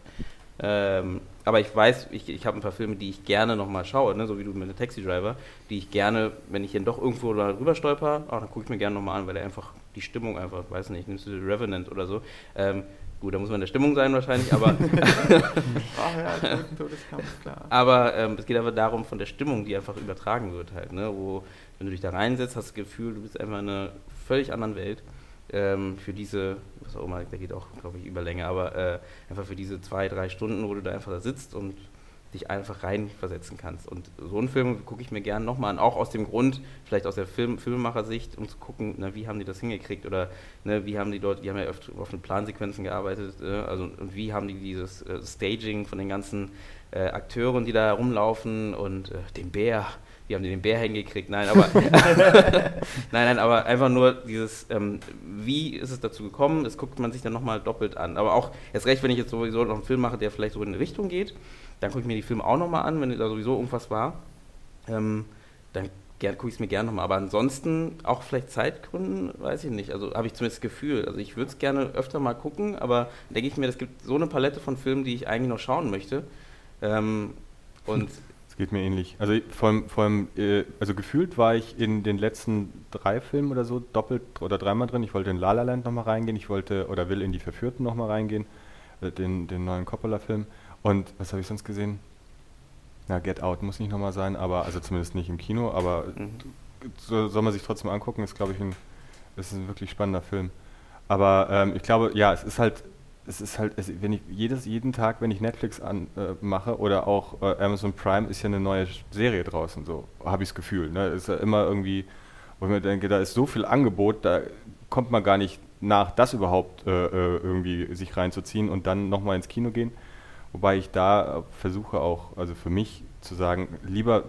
Ähm, aber ich weiß, ich, ich habe ein paar Filme, die ich gerne nochmal schaue, ne, so wie du mit dem Taxi Driver, die ich gerne, wenn ich dann doch irgendwo da rüber stolper, ah, dann gucke ich mir gerne nochmal an, weil er einfach die Stimmung einfach, weiß nicht, nimmst du The Revenant oder so. Ähm, gut, da muss man in der Stimmung sein wahrscheinlich, aber (laughs) Ach ja, (laughs) Todeskampf, klar. Aber ähm, es geht aber darum, von der Stimmung, die einfach übertragen wird halt, ne? Wo, wenn du dich da reinsetzt, hast du das Gefühl, du bist einfach in einer völlig anderen Welt. Ähm, für diese, was auch immer, der geht auch, glaube ich, über Länge, aber äh, einfach für diese zwei, drei Stunden, wo du da einfach da sitzt und dich einfach reinversetzen kannst. Und so einen Film gucke ich mir gerne nochmal an, auch aus dem Grund, vielleicht aus der Film, Filmemacher-Sicht, um zu gucken, na, wie haben die das hingekriegt oder ne, wie haben die dort, die haben ja oft auf mit Plansequenzen gearbeitet, äh, also und wie haben die dieses äh, Staging von den ganzen äh, Akteuren, die da herumlaufen und äh, den Bär, wie haben die den Bär hingekriegt? Nein, aber (laughs) (laughs) nein, nein, aber einfach nur dieses, ähm, wie ist es dazu gekommen? Das guckt man sich dann nochmal doppelt an. Aber auch erst recht, wenn ich jetzt sowieso noch einen Film mache, der vielleicht so in eine Richtung geht, dann gucke ich mir die Filme auch nochmal an, wenn da sowieso irgendwas war. Ähm, dann gucke ich es mir gerne nochmal. Aber ansonsten, auch vielleicht Zeitgründen, weiß ich nicht. Also habe ich zumindest das Gefühl. Also ich würde es gerne öfter mal gucken, aber denke ich mir, es gibt so eine Palette von Filmen, die ich eigentlich noch schauen möchte. Ähm, und Es geht mir ähnlich. Also vor allem, vor allem äh, also gefühlt war ich in den letzten drei Filmen oder so doppelt oder dreimal drin. Ich wollte in La La Land nochmal reingehen, ich wollte oder will in Die Verführten nochmal reingehen, äh, den, den neuen Coppola-Film. Und was habe ich sonst gesehen? Na, Get Out muss nicht nochmal sein, aber also zumindest nicht im Kino, aber mhm. so, soll man sich trotzdem angucken, ist glaube ich ein, ist ein wirklich spannender Film. Aber ähm, ich glaube, ja, es ist halt, es ist halt, es, wenn ich jedes, jeden Tag, wenn ich Netflix an, äh, mache oder auch äh, Amazon Prime, ist ja eine neue Serie draußen, so habe ich das Gefühl. Ne? Ist ja immer irgendwie, wo ich mir denke, da ist so viel Angebot, da kommt man gar nicht nach, das überhaupt äh, äh, irgendwie sich reinzuziehen und dann nochmal ins Kino gehen. Wobei ich da versuche auch, also für mich zu sagen, lieber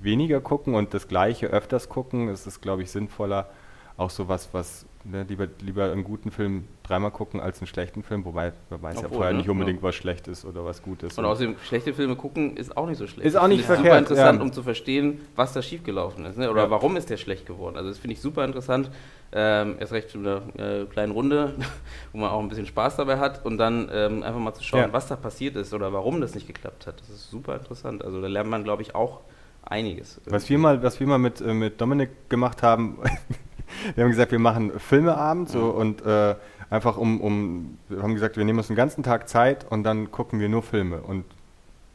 weniger gucken und das Gleiche öfters gucken. Es ist, glaube ich, sinnvoller, auch sowas, was ne, lieber, lieber einen guten Film dreimal gucken als einen schlechten Film, wobei man weiß ja Obwohl, vorher ne? nicht unbedingt, Ja. was schlecht ist oder was gut ist. Und außerdem, schlechte Filme gucken ist auch nicht so schlecht. Ist auch Ich nicht es verkehrt, super interessant, ja. um zu verstehen, was da schiefgelaufen ist. Ne? Oder Ja. warum ist der schlecht geworden. Also das finde ich super interessant. Ähm, erst recht in einer äh, kleinen Runde, (laughs) wo man auch ein bisschen Spaß dabei hat. Und dann ähm, einfach mal zu schauen, Ja. was da passiert ist oder warum das nicht geklappt hat. Das ist super interessant. Also da lernt man, glaube ich, auch einiges. Was wir mal, was wir mal mit, äh, mit Dominik gemacht haben, (laughs) wir haben gesagt, wir machen Filmeabend so, und äh, einfach um, um, wir haben gesagt, wir nehmen uns den ganzen Tag Zeit und dann gucken wir nur Filme und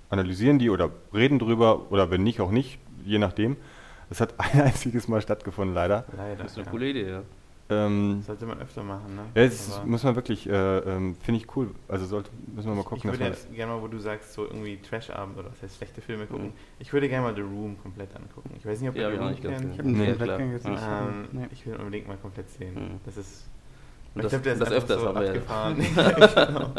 analysieren die oder reden drüber oder wenn nicht, auch nicht, je nachdem. Das hat (laughs) ein einziges Mal stattgefunden, leider. Leider. Das ist eine ja. coole Idee, ja. Ähm, Sollte man öfter machen, ne? ja, das Aber muss man wirklich, äh, ähm, finde ich cool. Also sollte, müssen wir mal ich gucken, würde man jetzt gerne mal, wo du sagst, so irgendwie Trash-Abend oder was heißt schlechte Filme gucken. Mhm. Ich würde gerne mal The Room komplett angucken. Ich weiß nicht, ob Ja, ihr The ich Room nicht kennt. Ich Ja, habe ja, klar. Wettgang jetzt nicht. Ähm, nee. Ich will ihn unbedingt mal komplett sehen. Mhm. Das ist. Und ich das, glaube, der ist das einfach öfters so aber ja. abgefahren. (laughs) (laughs) genau.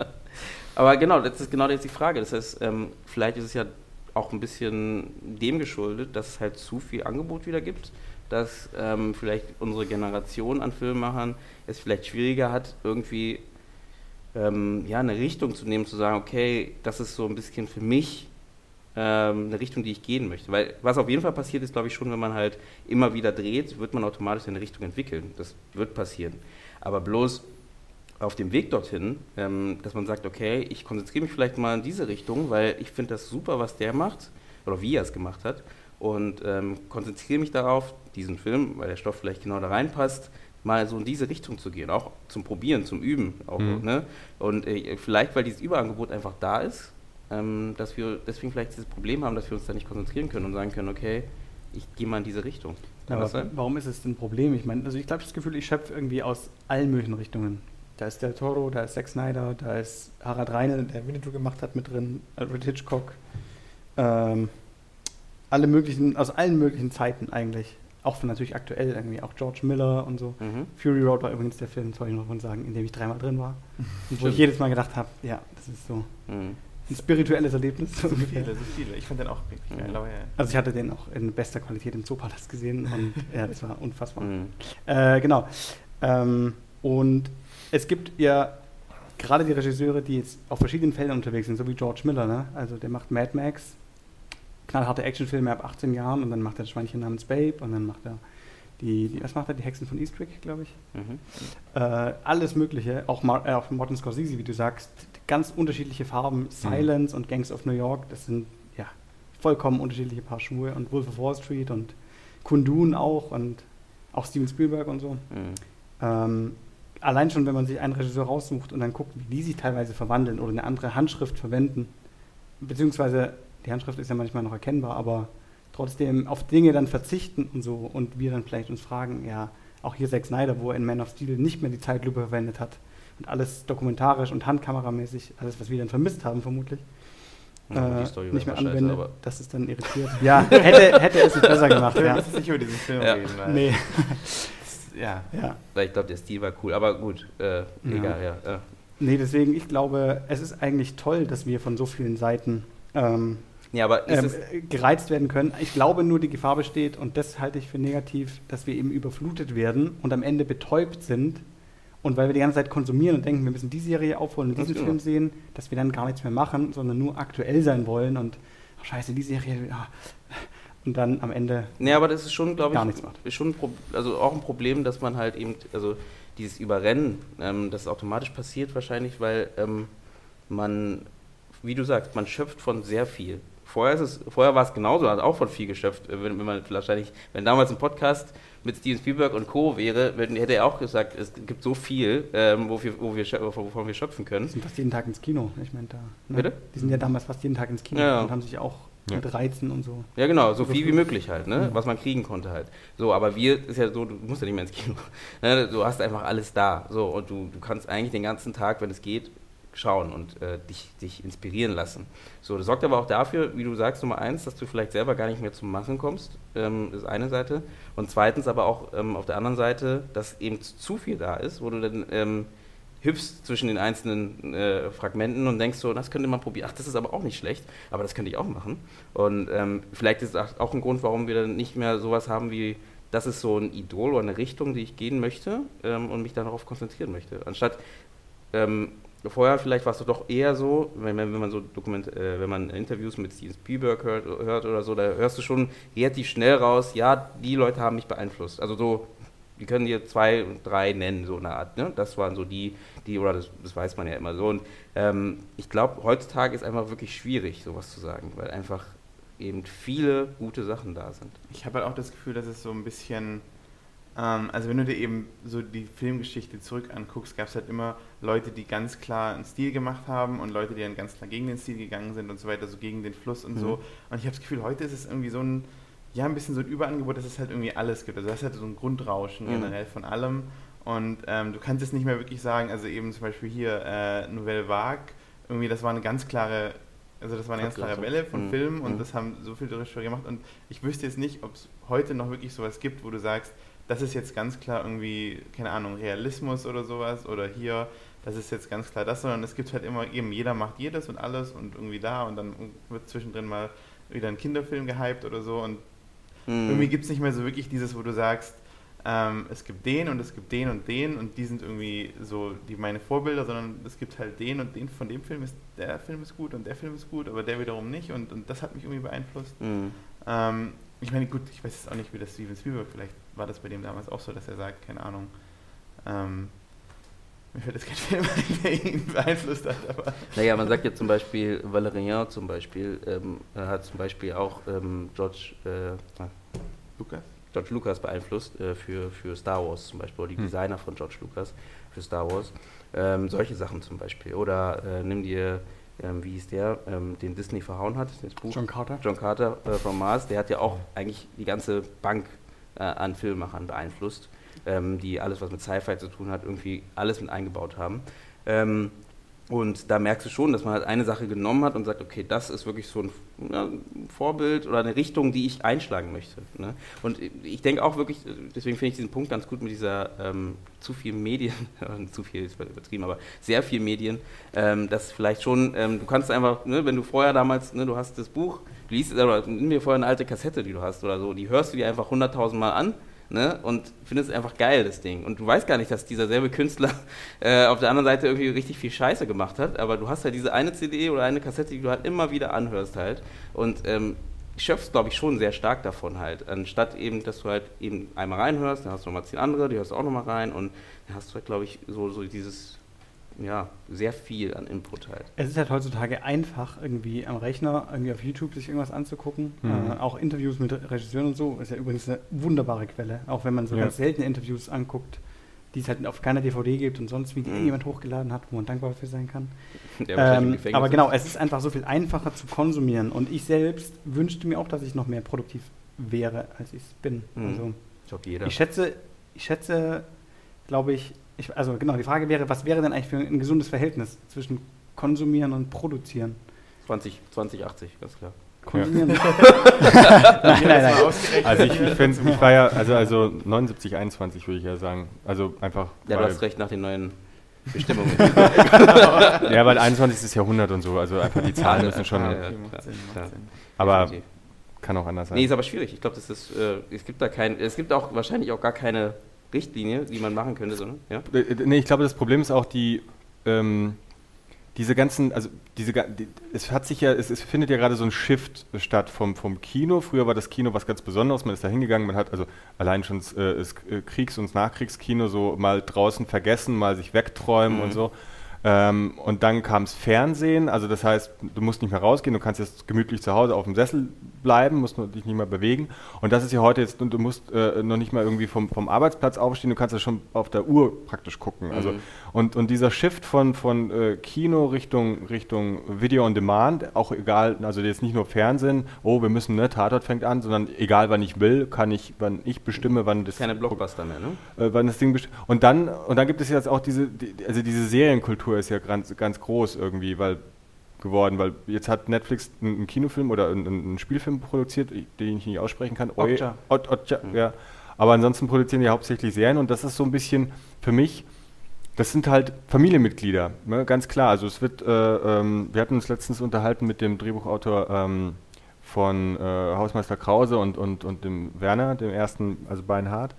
Aber genau, das ist genau jetzt die Frage. Das heißt, ähm, vielleicht ist es ja auch ein bisschen dem geschuldet, dass es halt zu viel Angebot wieder gibt, dass ähm, vielleicht unsere Generation an Filmemachern es vielleicht schwieriger hat, irgendwie ähm, ja, eine Richtung zu nehmen, zu sagen, okay, das ist so ein bisschen für mich ähm, eine Richtung, die ich gehen möchte. Weil was auf jeden Fall passiert ist, glaube ich schon, wenn man halt immer wieder dreht, wird man automatisch eine Richtung entwickeln. Das wird passieren. Aber bloß auf dem Weg dorthin, ähm, dass man sagt, okay, ich konzentriere mich vielleicht mal in diese Richtung, weil ich finde das super, was der macht oder wie er es gemacht hat und ähm, konzentriere mich darauf, diesen Film, weil der Stoff vielleicht genau da reinpasst, mal so in diese Richtung zu gehen, auch zum Probieren, zum Üben. Auch, Mhm. ne? Und äh, vielleicht, weil dieses Überangebot einfach da ist, ähm, dass wir deswegen vielleicht dieses Problem haben, dass wir uns da nicht konzentrieren können und sagen können, okay, ich gehe mal in diese Richtung. Kann sein? warum ist es denn ein Problem? Ich meine, also ich glaube das Gefühl, ich schöpfe irgendwie aus allen möglichen Richtungen. Da ist der Toro, da ist Zack Snyder, da ist Harald Reine, der Winnetou gemacht hat, mit drin, Alfred Hitchcock. Ähm, alle möglichen, aus allen möglichen Zeiten eigentlich. Auch von natürlich aktuell irgendwie, auch George Miller und so. Mhm. Fury Road war übrigens der Film, soll ich noch von sagen, in dem ich dreimal drin war. Und (laughs) wo ich jedes Mal gedacht habe, ja, das ist so Mhm. ein spirituelles Erlebnis. So ungefähr. (laughs) viele, so viele. Ich fand den auch richtig geil. Mhm. Ja. Also ich hatte den auch in bester Qualität im Zoopalast gesehen und (laughs) ja, das war unfassbar. Mhm. Äh, genau. Ähm, und es gibt ja gerade die Regisseure, die jetzt auf verschiedenen Feldern unterwegs sind, so wie George Miller, ne? Also der macht Mad Max, knallharte Actionfilme ab 18 Jahren und dann macht er das Schweinchen namens Babe und dann macht er die, die was macht er? Die Hexen von Eastwick, glaube ich. Mhm. Äh, alles Mögliche, auch, Mar äh, auch Martin Scorsese, wie du sagst, ganz unterschiedliche Farben. Silence und Gangs of New York, das sind ja vollkommen unterschiedliche Paar Schuhe. Und Wolf of Wall Street und Kundun auch und auch Steven Spielberg und so. Mhm. Ähm, allein schon, wenn man sich einen Regisseur raussucht und dann guckt, wie die sich teilweise verwandeln oder eine andere Handschrift verwenden, beziehungsweise die Handschrift ist ja manchmal noch erkennbar, aber trotzdem auf Dinge dann verzichten und so und wir dann vielleicht uns fragen, ja, auch hier Zack Snyder, wo er in Man of Steel nicht mehr die Zeitlupe verwendet hat und alles dokumentarisch und handkameramäßig, alles, was wir dann vermisst haben vermutlich, Ja, äh, die Story nicht mehr scheiße, anwendet, aber- das ist dann irritiert. (laughs) ja, hätte, hätte es nicht besser gemacht, Wir ja. müssen nicht über diesen Film Ja. reden. Weil Nee, (laughs) Ja. ja. Weil ich glaube, der Stil war cool, aber gut, äh, egal, ja. ja. Nee, deswegen, ich glaube, es ist eigentlich toll, dass wir von so vielen Seiten ähm, Ja, aber ähm, äh, gereizt werden können. Ich glaube nur, die Gefahr besteht, und das halte ich für negativ, dass wir eben überflutet werden und am Ende betäubt sind. Und weil wir die ganze Zeit konsumieren und denken, wir müssen die Serie aufholen und diesen. Film sehen, dass wir dann gar nichts mehr machen, sondern nur aktuell sein wollen und ach, scheiße, die Serie, ja. Und dann am Ende Nee, aber das ist schon, glaube ich, Gar nichts macht. ist schon also auch ein Problem, dass man halt eben, also dieses Überrennen, ähm, das automatisch passiert wahrscheinlich, weil ähm, man, wie du sagst, man schöpft von sehr viel. Vorher, ist es, vorher war es genauso, hat auch von viel geschöpft. Äh, Wenn, wenn man wahrscheinlich, wenn damals ein Podcast mit Steven Spielberg und Co. wäre, wenn, hätte er auch gesagt, es gibt so viel, ähm, wo wir, wo wir, wovon wir schöpfen können. die sind fast jeden Tag ins Kino. Ich meine, da. Ne? Bitte? Die sind ja damals fast jeden Tag ins Kino Ja. und haben sich auch Ja. mit Reizen und so. Ja, genau, so viel wie möglich halt, ne? Ja. was man kriegen konnte halt. So, aber wir ist ja so, du musst ja nicht mehr ins Kino. (laughs) Ne? Du hast einfach alles da. So, und du, du kannst eigentlich den ganzen Tag, wenn es geht, schauen und äh, dich, dich inspirieren lassen. So, das sorgt aber auch dafür, wie du sagst, Nummer eins, dass du vielleicht selber gar nicht mehr zum Machen kommst. Ähm, ist eine Seite. Und zweitens aber auch ähm, auf der anderen Seite, dass eben zu viel da ist, wo du dann ähm, hüpfst zwischen den einzelnen äh, Fragmenten und denkst so, das könnte man probieren. Ach, das ist aber auch nicht schlecht, aber das könnte ich auch machen. Und ähm, vielleicht ist das auch ein Grund, warum wir dann nicht mehr sowas haben wie, das ist so ein Idol oder eine Richtung, die ich gehen möchte ähm, und mich dann darauf konzentrieren möchte. Anstatt ähm, vorher vielleicht war es doch eher so, wenn, wenn, wenn man so Dokument, äh, wenn man Interviews mit Steven Spielberg hört, hört oder so, da hörst du schon relativ schnell raus, ja, die Leute haben mich beeinflusst. Also so, die können dir zwei, drei nennen, so eine Art. Ne? Das waren so die, die oder das, das weiß man ja immer so. Und ähm, ich glaube, heutzutage ist einfach wirklich schwierig, sowas zu sagen, weil einfach eben viele gute Sachen da sind. Ich habe halt auch das Gefühl, dass es so ein bisschen, also wenn du dir eben so die Filmgeschichte zurück anguckst, gab es halt immer Leute, die ganz klar einen Stil gemacht haben und Leute, die dann ganz klar gegen den Stil gegangen sind und so weiter, so gegen den Fluss und Mhm. so. Und ich habe das Gefühl, heute ist es irgendwie so ein, ja, ein bisschen so ein Überangebot, dass es halt irgendwie alles gibt. Also das ist halt so ein Grundrauschen Mhm. generell von allem. Und ähm, du kannst es nicht mehr wirklich sagen, also eben zum Beispiel hier äh, Nouvelle Vague, irgendwie das war eine ganz klare, also das war eine ganz klare. Welle von Mhm. Filmen und Mhm. das haben so viele Regisseure gemacht und ich wüsste jetzt nicht, ob es heute noch wirklich sowas gibt, wo du sagst, das ist jetzt ganz klar irgendwie, keine Ahnung, Realismus oder sowas oder hier, das ist jetzt ganz klar das, sondern es gibt halt immer eben, jeder macht jedes und alles und irgendwie da und dann wird zwischendrin mal wieder ein Kinderfilm gehypt oder so und Mhm. irgendwie gibt es nicht mehr so wirklich dieses, wo du sagst, ähm, es gibt den und es gibt den und den und die sind irgendwie so die meine Vorbilder, sondern es gibt halt den und den von dem Film ist, der Film ist gut und der Film ist gut, aber der wiederum nicht und, und das hat mich irgendwie beeinflusst. Mhm. Ähm, ich meine, gut, ich weiß jetzt auch nicht, wie das Steven Spielberg, vielleicht war das bei dem damals auch so, dass er sagt, keine Ahnung, ähm, mir fällt jetzt kein (laughs) Film ein, der ihn beeinflusst hat, aber Naja, man sagt ja zum Beispiel, Valerian zum Beispiel, ähm, hat zum Beispiel auch ähm, George, äh, na, Lukas? George Lucas beeinflusst äh, für, für Star Wars zum Beispiel, oder die Hm. Designer von George Lucas für Star Wars. Ähm, solche Sachen zum Beispiel. Oder äh, nimm dir, ähm, wie hieß der, ähm, den Disney verhauen hat, das Buch. John Carter. John Carter äh, from Mars, der hat ja auch eigentlich die ganze Bank äh, an Filmemachern beeinflusst, ähm, die alles, was mit Sci-Fi zu tun hat, irgendwie alles mit eingebaut haben. Ähm, und da merkst du schon, dass man halt eine Sache genommen hat und sagt, okay, das ist wirklich so ein, ja, ein Vorbild oder eine Richtung, die ich einschlagen möchte. Ne? Und ich denke auch wirklich, deswegen finde ich diesen Punkt ganz gut mit dieser ähm, zu viel Medien, (laughs) zu viel ist übertrieben, aber sehr viel Medien, ähm, dass vielleicht schon, ähm, du kannst einfach, ne, wenn du vorher damals, ne, du hast das Buch, liest, oder nimm mir vorher eine alte Kassette, die du hast oder so, die hörst du dir einfach hunderttausend Mal an ne? und findest einfach geil, das Ding. Und du weißt gar nicht, dass dieser selbe Künstler (laughs) äh, auf der anderen Seite irgendwie richtig viel Scheiße gemacht hat, aber du hast halt diese eine CD oder eine Kassette, die du halt immer wieder anhörst halt und ähm, schöpfst, glaube ich, schon sehr stark davon halt, anstatt eben, dass du halt eben einmal reinhörst, dann hast du nochmal zehn andere, die hörst du auch nochmal rein und dann hast du halt, glaube ich, so, so dieses ja, sehr viel an Input halt. Es ist halt heutzutage einfach, irgendwie am Rechner, irgendwie auf YouTube sich irgendwas anzugucken. Mhm. Äh, auch Interviews mit Regisseuren und so ist ja übrigens eine wunderbare Quelle. Auch wenn man so ja. ganz seltene Interviews anguckt, die es halt auf keiner DVD gibt und sonst wie die mhm. jemand hochgeladen hat, wo man dankbar für sein kann. (laughs) Ähm, aber genau, es ist einfach so viel einfacher zu konsumieren. Und ich selbst wünschte mir auch, dass ich noch mehr produktiv wäre, als ich es bin. Mhm. Also, ich, jeder. ich schätze, ich schätze, glaube ich, ich, also genau, die Frage wäre, was wäre denn eigentlich für ein gesundes Verhältnis zwischen konsumieren und produzieren? 20, 20 80, ganz klar. Konsumieren. Ja. (laughs) nein, nein, nein. Also ich, ich finde, ich war ja, also, also 79, 21 würde ich ja sagen. Also einfach. Ja, du hast recht nach den neuen Bestimmungen. (laughs) ja, weil 21. Jahrhundert und so, also einfach die Zahlen müssen schon. Ja, ja, aber kann auch anders sein. Nee, ist aber schwierig. Ich glaube, das ist, äh, es gibt da kein, es gibt auch wahrscheinlich auch gar keine Richtlinie, die man machen könnte. So, ne? ja? Äh, äh, nee, ich glaube, das Problem ist auch die, ähm, diese ganzen, also diese, die, es hat sich ja, es, es, findet ja gerade so ein Shift statt vom, vom Kino. Früher war das Kino was ganz Besonderes, man ist da hingegangen, man hat also allein schon äh, das äh, Kriegs- und Nachkriegskino so mal draußen vergessen, mal sich wegträumen mhm. und so. Ähm, und dann kam das Fernsehen, also das heißt, du musst nicht mehr rausgehen, du kannst jetzt gemütlich zu Hause auf dem Sessel bleiben, musst dich nicht mehr bewegen. Und das ist ja heute jetzt, du musst äh, noch nicht mal irgendwie vom, vom Arbeitsplatz aufstehen, du kannst ja schon auf der Uhr praktisch gucken. Also, mhm. und, und dieser Shift von, von äh, Kino Richtung, Richtung Video on Demand, auch egal, also jetzt nicht nur Fernsehen, oh, wir müssen, ne, Tatort fängt an, sondern egal wann ich will, kann ich, wann ich bestimme, wann das. Keine Blockbuster mehr, ne? Äh, wann das Ding und dann, und dann gibt es jetzt auch diese, die, also diese Serienkultur Popkultur ist ja ganz, ganz groß irgendwie, weil geworden, weil jetzt hat Netflix einen Kinofilm oder einen, Spielfilm produziert, den ich nicht aussprechen kann. Otja. Ot, Otja, mhm. ja. Aber ansonsten produzieren die hauptsächlich Serien und das ist so ein bisschen für mich, das sind halt Familienmitglieder, ne? ganz klar. Also es wird, äh, ähm, wir hatten uns letztens unterhalten mit dem Drehbuchautor ähm, von äh, Hausmeister Krause und, und, und dem Werner, dem ersten, also Beinhardt.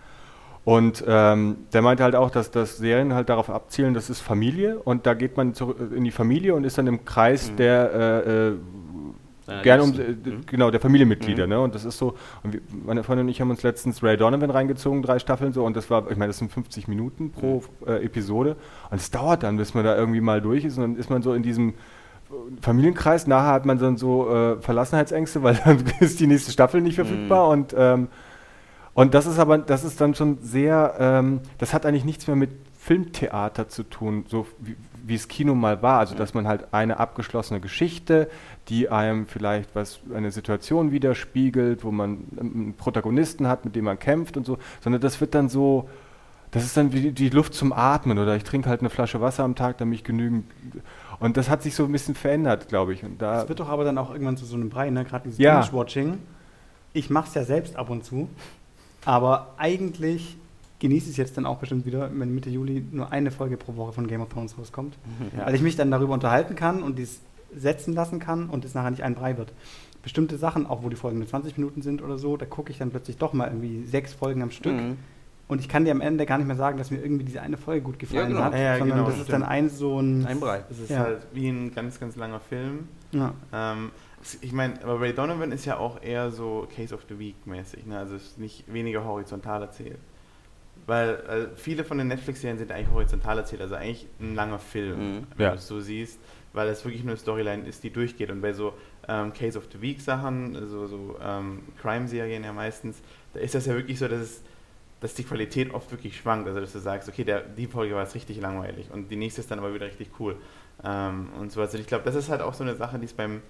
Und ähm, der meinte halt auch, dass das Serien halt darauf abzielen, das ist Familie und da geht man zurück in die Familie und ist dann im Kreis mhm. der äh, äh, gerne um äh, mhm. genau der Familienmitglieder, mhm. ne? Und das ist so. Und wir, meine Freundin und ich haben uns letztens Ray Donovan reingezogen, drei Staffeln so, und das war, ich meine, das sind 50 Minuten pro mhm. äh, Episode und es dauert dann, bis man da irgendwie mal durch ist und dann ist man so in diesem Familienkreis. Nachher hat man dann so äh, Verlassenheitsängste, weil dann (laughs) ist die nächste Staffel nicht verfügbar mhm. und ähm, und das ist aber, das ist dann schon sehr, ähm, das hat eigentlich nichts mehr mit Filmtheater zu tun, so wie, wie es Kino mal war. Also, dass man halt eine abgeschlossene Geschichte, die einem vielleicht was, eine Situation widerspiegelt, wo man einen Protagonisten hat, mit dem man kämpft und so, sondern das wird dann so, das ist dann wie die Luft zum Atmen oder ich trinke halt eine Flasche Wasser am Tag, damit ich genügend. Und das hat sich so ein bisschen verändert, glaube ich. Und da das wird doch aber dann auch irgendwann zu so einem Brei, ne? gerade dieses ja. Binge-Watching. Ich mache es ja selbst ab und zu. Aber eigentlich genieße ich es jetzt dann auch bestimmt wieder, wenn Mitte Juli nur eine Folge pro Woche von Game of Thrones rauskommt. Mhm. Ja. Weil ich mich dann darüber unterhalten kann und dies setzen lassen kann und es nachher nicht ein Brei wird. Bestimmte Sachen, auch wo die Folgen nur 20 Minuten sind oder so, da gucke ich dann plötzlich doch mal irgendwie sechs Folgen am Stück. Mhm. Und ich kann dir am Ende gar nicht mehr sagen, dass mir irgendwie diese eine Folge gut gefallen ja, genau. hat, ja, sondern genau, das stimmt. ist dann ein so ein... Ein Brei. Das ist halt wie ein ganz, ganz langer Film. Ähm, ich meine, aber Ray Donovan ist ja auch eher so Case of the Week mäßig, ne? also ist nicht weniger horizontal erzählt. Weil also viele von den Netflix-Serien sind eigentlich horizontal erzählt, also eigentlich ein langer Film, mhm. wenn ja. du es so siehst, weil es wirklich nur eine Storyline ist, die durchgeht. Und bei so ähm, Case of the Week-Sachen, so, so ähm, Crime-Serien ja meistens, da ist das ja wirklich so, dass es dass die Qualität oft wirklich schwankt. Also dass du sagst, okay, der, die Folge war jetzt richtig langweilig und die nächste ist dann aber wieder richtig cool. Ähm, und so. Also ich glaube, das ist halt auch so eine Sache, die es beim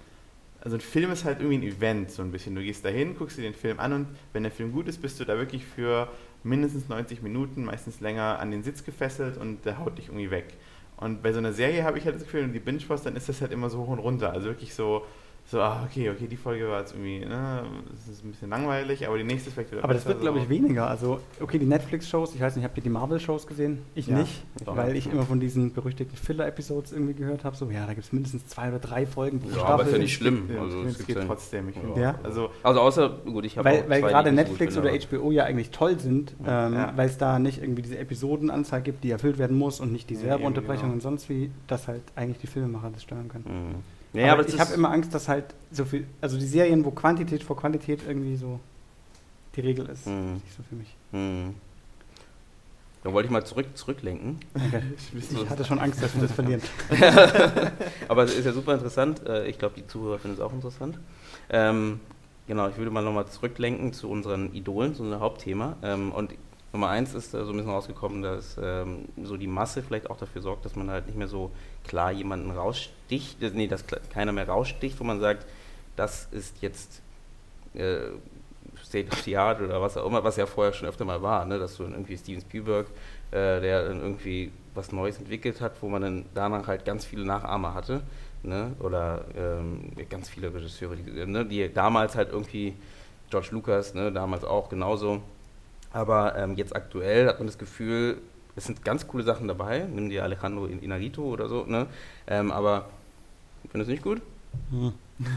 also ein Film ist halt irgendwie ein Event, so ein bisschen. Du gehst dahin, guckst dir den Film an und wenn der Film gut ist, bist du da wirklich für mindestens 90 Minuten, meistens länger, an den Sitz gefesselt und der haut dich irgendwie weg. Und bei so einer Serie habe ich halt das Gefühl, und die Binge-Post, dann ist das halt immer so hoch und runter. Also wirklich so, so, ah, okay, okay, die Folge war jetzt irgendwie, ne, es ist ein bisschen langweilig, aber die nächste ist vielleicht wieder Aber das wird, glaube ich, weniger. Also, okay, die Netflix-Shows, ich weiß nicht, habt ihr die Marvel-Shows gesehen? Ich Ja. nicht, Doch. weil ich immer von diesen berüchtigten Filler-Episodes irgendwie gehört habe. So, ja, da gibt es mindestens zwei oder drei Folgen pro Ja, Staffel. aber ist ja nicht schlimm. Ja, Also, ich es geht ja- trotzdem. Ich finde, Ja. Also, Also außer, gut, ich habe Weil, weil gerade die ich Netflix finde, oder HBO ja eigentlich toll sind, ähm, Ja. weil es da nicht irgendwie diese Episodenanzahl gibt, die erfüllt werden muss und nicht diese Ja, eben, Werbeunterbrechungen genau. und sonst wie, dass halt eigentlich die Filmemacher das steuern können. Mhm. Ja, Ja, aber, aber ich habe immer Angst, dass halt so viel, also die Serien, wo Quantität vor Qualität irgendwie so die Regel ist, Mhm. nicht so für mich. Hm. Dann wollte ich mal zurück, zurücklenken. Okay. Ich hatte schon Angst, dass wir das verlieren. (laughs) Aber es ist ja super interessant. Äh, Ich glaube, die Zuhörer finden es auch interessant. Ähm, genau, ich würde mal nochmal zurücklenken zu unseren Idolen, zu unserem Hauptthema. Ähm, und Nummer eins ist äh, so ein bisschen rausgekommen, dass ähm, so die Masse vielleicht auch dafür sorgt, dass man halt nicht mehr so klar jemanden raussticht, äh, nee, dass keiner mehr raussticht, wo man sagt, das ist jetzt äh, State of the Art oder was auch immer, was ja vorher schon öfter mal war, ne? dass dann irgendwie Steven Spielberg, äh, der dann irgendwie was Neues entwickelt hat, wo man dann danach halt ganz viele Nachahmer hatte, ne? oder ähm, ganz viele Regisseure, die, ne? die damals halt irgendwie, George Lucas, ne? damals auch genauso, aber ähm, jetzt aktuell hat man das Gefühl, es sind ganz coole Sachen dabei, nimm dir Alejandro In- Inarito oder so, ne? ähm, aber findest du nicht gut?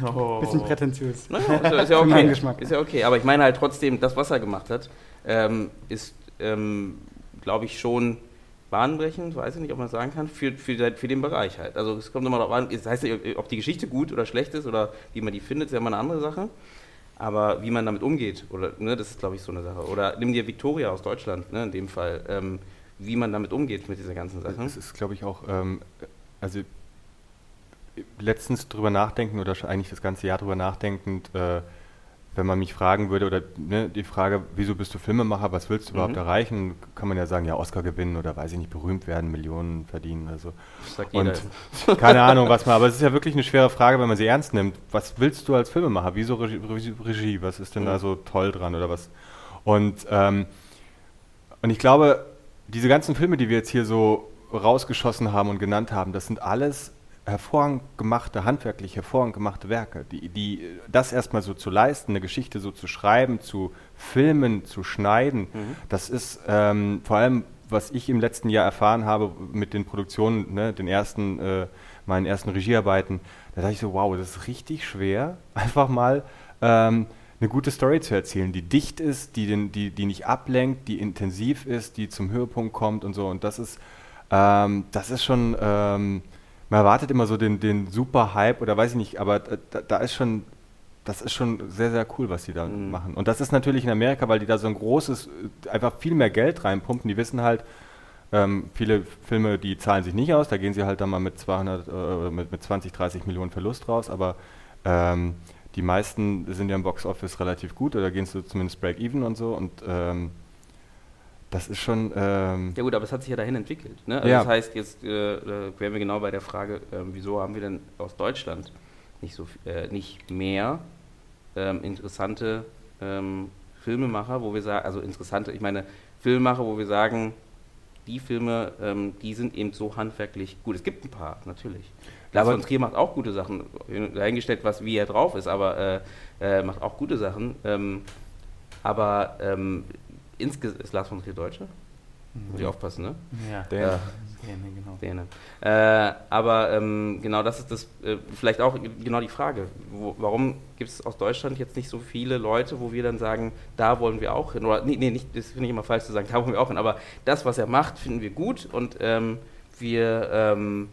oh. (laughs) Bisschen prätentiös. Naja, ist, ja- ist ja (laughs) Für okay. Geschmack. Ist ja okay. Aber ich meine halt trotzdem, das, was er gemacht hat, ähm, ist, ähm, glaube ich, schon bahnbrechend, weiß ich nicht, ob man das sagen kann, für, für, den- für den Bereich halt. Also es kommt immer darauf an, es heißt ja, ob die Geschichte gut oder schlecht ist oder wie man die findet, ist ja immer eine andere Sache. Aber wie man damit umgeht, oder, ne, das ist, glaube ich, so eine Sache. Oder nimm dir Victoria aus Deutschland, ne, in dem Fall, ähm, wie man damit umgeht mit dieser ganzen Sache. Es ist, glaube ich, auch, ähm, also letztens drüber nachdenken oder eigentlich das ganze Jahr drüber nachdenkend, äh, wenn man mich fragen würde, oder ne, die Frage, wieso bist du Filmemacher, was willst du überhaupt Mhm. erreichen, kann man ja sagen, ja, Oscar gewinnen oder weiß ich nicht, berühmt werden, Millionen verdienen. Also Das sagt jeder. und (laughs) keine Ahnung, was man, aber es ist ja wirklich eine schwere Frage, wenn man sie ernst nimmt. Was willst du als Filmemacher? Wieso Regie? Regie- Regie? Was ist denn Mhm. da so toll dran oder was? Und, ähm, und ich glaube, diese ganzen Filme, die wir jetzt hier so rausgeschossen haben und genannt haben, das sind alles hervorragend gemachte, handwerklich hervorragend gemachte Werke. Die, die, das erstmal so zu leisten, eine Geschichte so zu schreiben, zu filmen, zu schneiden, Mhm. das ist ähm, vor allem, was ich im letzten Jahr erfahren habe mit den Produktionen, ne, den ersten, äh, meinen ersten Regiearbeiten, da dachte ich so, wow, das ist richtig schwer, (laughs) einfach mal ähm, eine gute Story zu erzählen, die dicht ist, die, den, die, die nicht ablenkt, die intensiv ist, die zum Höhepunkt kommt und so. Und das ist, ähm, das ist schon, ähm, man erwartet immer so den, den super Hype oder weiß ich nicht, aber da, da ist schon, das ist schon sehr, sehr cool, was die da Mhm. machen. Und das ist natürlich in Amerika, weil die da so ein großes, einfach viel mehr Geld reinpumpen. Die wissen halt, ähm, viele Filme, die zahlen sich nicht aus, da gehen sie halt dann mal mit 200, äh, mit, mit 20, 30 Millionen Verlust raus, aber ähm, die meisten sind ja im Box-Office relativ gut oder gehen so zumindest Break-Even und so und ähm, das ist schon, ähm, Ja gut, aber es hat sich ja dahin entwickelt. Ne? Also Ja. Das heißt, jetzt äh, äh, wären wir genau bei der Frage, ähm, wieso haben wir denn aus Deutschland nicht, so, äh, nicht mehr ähm, interessante ähm, Filmemacher, wo wir sagen, also interessante, ich meine Filmemacher, wo wir sagen, die Filme, ähm, die sind eben so handwerklich gut. Es gibt ein paar, natürlich. Lars Aber- von Trier macht auch gute Sachen, dahingestellt, was wie er drauf ist, aber äh, äh, macht auch gute Sachen. Ähm, aber ähm, insgesamt ist Lars von Trier Deutscher? Muss ich aufpassen, ne? Ja, Der- Ja. Däne, genau. Däne. Äh, aber ähm, genau das ist das, äh, vielleicht auch genau die Frage. Wo, warum gibt es aus Deutschland jetzt nicht so viele Leute, wo wir dann sagen, da wollen wir auch hin? Oder, nee, nee nicht, das finde ich immer falsch zu sagen, da wollen wir auch hin. Aber das, was er macht, finden wir gut und ähm, wir, ähm,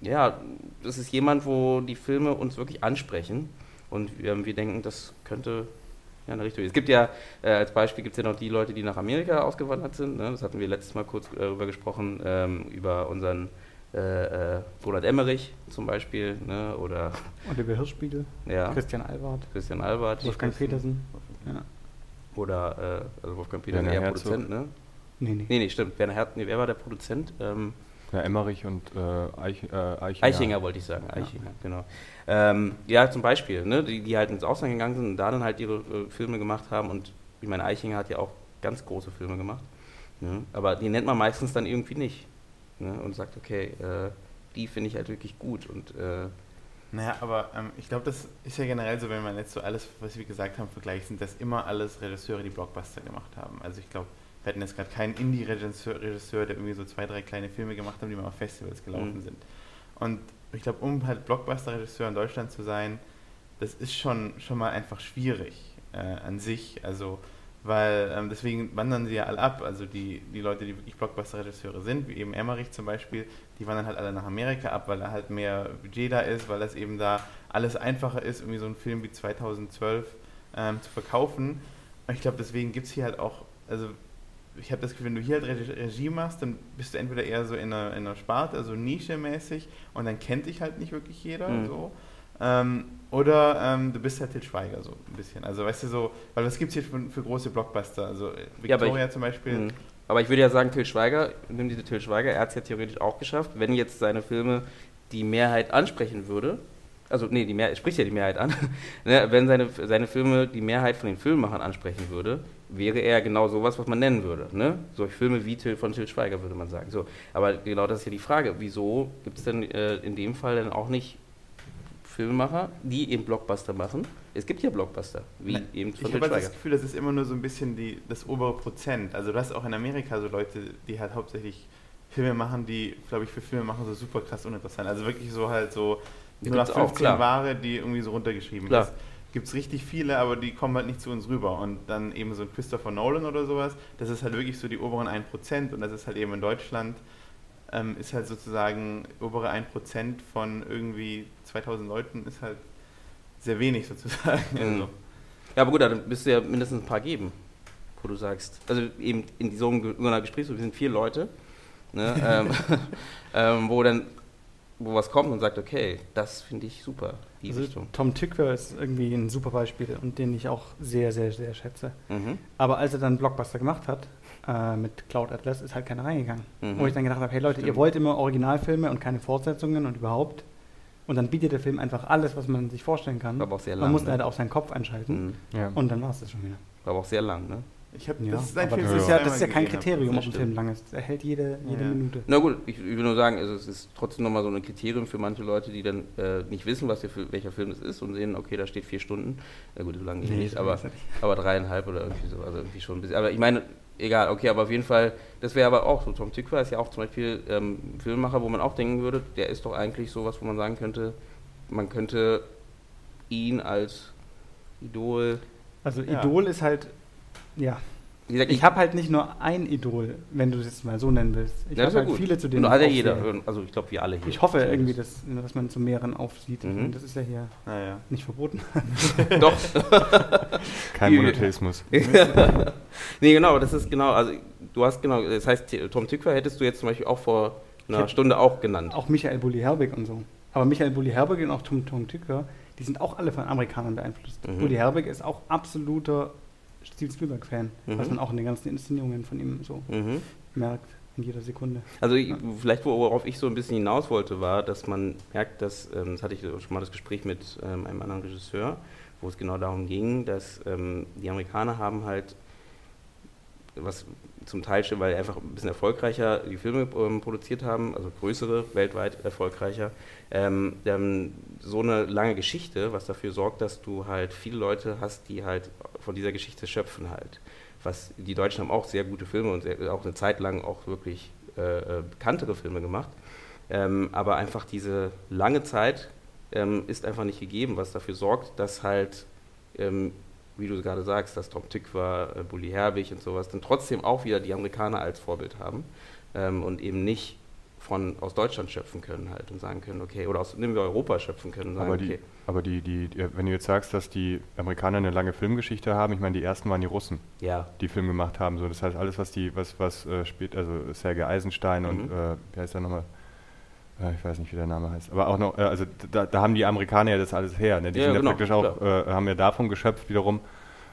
ja, das ist jemand, wo die Filme uns wirklich ansprechen und ähm, wir denken, das könnte ja, eine Richtung. Es gibt ja, äh, als Beispiel gibt es ja noch die Leute, die nach Amerika ausgewandert sind. Ne? Das hatten wir letztes Mal kurz äh, darüber gesprochen, ähm, über unseren äh, äh, Roland Emmerich zum Beispiel, ne? oder Oliver Hirschspiegel, ja, Christian Albert, Christian Albert. Wolfgang Petersen. Ja. Oder, äh, also Wolfgang Petersen, Herzog. Produzent, ne? Nee, nee. Nee, nee, stimmt. Werner Herz, nee, wer war der Produzent? Ähm, ja, Emmerich und äh, Eich, äh, Eichinger. Eichinger wollte ich sagen, Eichinger, genau. Ähm, ja, zum Beispiel, ne, die, die halt ins Ausland gegangen sind und da dann halt ihre äh, Filme gemacht haben und ich meine, Eichinger hat ja auch ganz große Filme gemacht, ne, aber die nennt man meistens dann irgendwie nicht ne, und sagt, okay, äh, die finde ich halt wirklich gut und äh, Naja, aber ähm, ich glaube, das ist ja generell so, wenn man jetzt so alles, was wir gesagt haben, vergleicht, sind das immer alles Regisseure, die Blockbuster gemacht haben. Also ich glaube, wir hatten jetzt gerade keinen Indie-Regisseur, Regisseur, der irgendwie so zwei, drei kleine Filme gemacht hat, die mal auf Festivals gelaufen Mhm. sind. Und ich glaube, um halt Blockbuster-Regisseur in Deutschland zu sein, das ist schon, schon mal einfach schwierig äh, an sich. Also, weil ähm, deswegen wandern sie ja alle ab. Also die, die Leute, die wirklich Blockbuster-Regisseure sind, wie eben Emmerich zum Beispiel, die wandern halt alle nach Amerika ab, weil da halt mehr Budget da ist, weil das eben da alles einfacher ist, irgendwie so einen Film wie 2012 ähm, zu verkaufen. Ich glaube, deswegen gibt es hier halt auch, also ich habe das Gefühl, wenn du hier halt Regie, machst, dann bist du entweder eher so in einer, in einer Sparte, also Nische-mäßig, und dann kennt dich halt nicht wirklich jeder, Mhm. so. Ähm, oder ähm, du bist halt Til Schweiger, so ein bisschen. Also weißt du so, weil was gibt es hier für, für große Blockbuster? Also äh, Ja, aber Victoria zum Beispiel. Mhm. Aber ich würde ja sagen, Till Schweiger, nimm diese Till Schweiger, er hat es ja theoretisch auch geschafft, wenn jetzt seine Filme die Mehrheit ansprechen würde, also nee, die Mehrheit, spricht ja die Mehrheit an, (laughs) ne, wenn seine, seine Filme die Mehrheit von den Filmemachern ansprechen würde, wäre er genau sowas, was man nennen würde. Ne? Solche Filme wie Till von Till Schweiger, würde man sagen. So, aber genau das ist ja die Frage, wieso gibt es denn äh, in dem Fall dann auch nicht Filmemacher, die eben Blockbuster machen? Es gibt ja Blockbuster, wie Ne, eben Ich von habe halt Schweiger. das Gefühl, das ist immer nur so ein bisschen die, das obere Prozent. Also du hast auch in Amerika so Leute, die halt hauptsächlich Filme machen, die, glaube ich, für Filme machen so super krass uninteressant. Also wirklich so halt so nur nach gibt's auch, 15 klar. Ware, die irgendwie so runtergeschrieben Klar. ist. Gibt es richtig viele, aber die kommen halt nicht zu uns rüber. Und dann eben so ein Christopher Nolan oder sowas, das ist halt wirklich so die oberen 1% und das ist halt eben in Deutschland, ähm, ist halt sozusagen obere 1% von irgendwie 2000 Leuten ist halt sehr wenig sozusagen. Mhm. Also, Ja, aber gut, dann müsst du ja mindestens ein paar geben, wo du sagst. Also eben in so einem- so einer Gesprächsrunde, wir sind vier Leute, ne, (laughs) ähm, (laughs) ähm, wo dann wo was kommt und sagt, okay, das finde ich super, die Also Richtung. Tom Tykwer ist irgendwie ein super Beispiel und den ich auch sehr, sehr, sehr schätze. Mhm. Aber als er dann Blockbuster gemacht hat, äh, mit Cloud Atlas, ist halt keiner reingegangen. Mhm. Wo ich dann gedacht habe, hey Leute, ihr Stimmt. wollt immer Originalfilme und keine Fortsetzungen und überhaupt. Und dann bietet der Film einfach alles, was man sich vorstellen kann. War aber auch sehr man lang. muss ne? leider auch seinen Kopf einschalten. Mhm. Ja. Und dann war es das schon wieder. War aber auch sehr lang, ne? Ich habe Ja, das ist ein Film, das, ist ja, das ist ja kein hab. Kriterium, ob ein. Film lang ist. Er hält jede, jede Ja. Minute. Na gut, ich, ich will nur sagen, also es ist trotzdem nochmal so ein Kriterium für manche Leute, die dann äh, nicht wissen, was der, welcher Film es ist und sehen, okay, da steht vier Stunden. Na gut, so lange eh nicht, aber ist er nicht. aber dreieinhalb oder irgendwie so, also irgendwie schon ein bisschen. Aber ich meine, egal, okay, aber auf jeden Fall, das wäre aber auch so. Tom Tykwer ist ja auch zum Beispiel ähm, Filmemacher, wo man auch denken würde, der ist doch eigentlich sowas, wo man sagen könnte, man könnte ihn als Idol. Also Ja. Idol ist halt, ja. Gesagt, Ich habe halt nicht nur ein Idol, wenn du es jetzt mal so nennen willst. Ich Ja, habe ja halt gut. viele, zu Und denen da hat ja ich jeder, also ich glaube, wir alle hier. Ich hoffe Zumindest. irgendwie, dass, dass man zu mehreren aufsieht. Mhm. Und das ist ja hier Naja. nicht verboten. (laughs) Doch. (laughs) Kein Monotheismus. (laughs) nee, genau, das ist genau, also du hast genau, das heißt, Tom Tykwer hättest du jetzt zum Beispiel auch vor einer hätte- Stunde auch genannt. auch Michael Bulli-Herbig und so. Aber Michael Bulli-Herbig und auch Tom, Tom Tykwer, die sind auch alle von Amerikanern beeinflusst. Mhm. Bulli-Herbig ist auch absoluter Steven Spielberg-Fan, Mhm. was man auch in den ganzen Inszenierungen von ihm so Mhm. merkt, in jeder Sekunde. Also ich- vielleicht worauf ich so ein bisschen hinaus wollte, war, dass man merkt, dass, ähm, das hatte ich schon mal das Gespräch mit ähm, einem anderen Regisseur, wo es genau darum ging, dass ähm, die Amerikaner haben halt, was zum Teil stimmt, weil einfach ein bisschen erfolgreicher die Filme ähm, produziert haben, also größere, weltweit erfolgreicher, ähm, so eine lange Geschichte, was dafür sorgt, dass du halt viele Leute hast, die halt von dieser Geschichte schöpfen halt. Was die Deutschen haben auch sehr gute Filme und sehr, auch eine Zeit lang auch wirklich äh, äh, bekanntere Filme gemacht. Ähm, aber einfach diese lange Zeit ähm, ist einfach nicht gegeben, was dafür sorgt, dass halt, ähm, wie du gerade sagst, dass Tom Tykwer, äh, Bully Herbig und sowas, dann trotzdem auch wieder die Amerikaner als Vorbild haben ähm, und eben nicht von aus Deutschland schöpfen können halt und sagen können, okay, oder aus nehmen wir Europa schöpfen können und sagen, Aber die, okay, aber die, die, wenn du jetzt sagst, dass die Amerikaner eine lange Filmgeschichte haben, ich meine, die ersten waren die Russen, ja, die Film gemacht haben. So, das heißt, alles, was die, was, was äh, spät, also Sergei Eisenstein und Mhm. äh, wie heißt der nochmal? Ich weiß nicht, wie der Name heißt. Aber auch noch, äh, also da, da haben die Amerikaner ja das alles her. Ne? Die Ja, sind ja genau, praktisch auch, äh, haben ja davon geschöpft wiederum.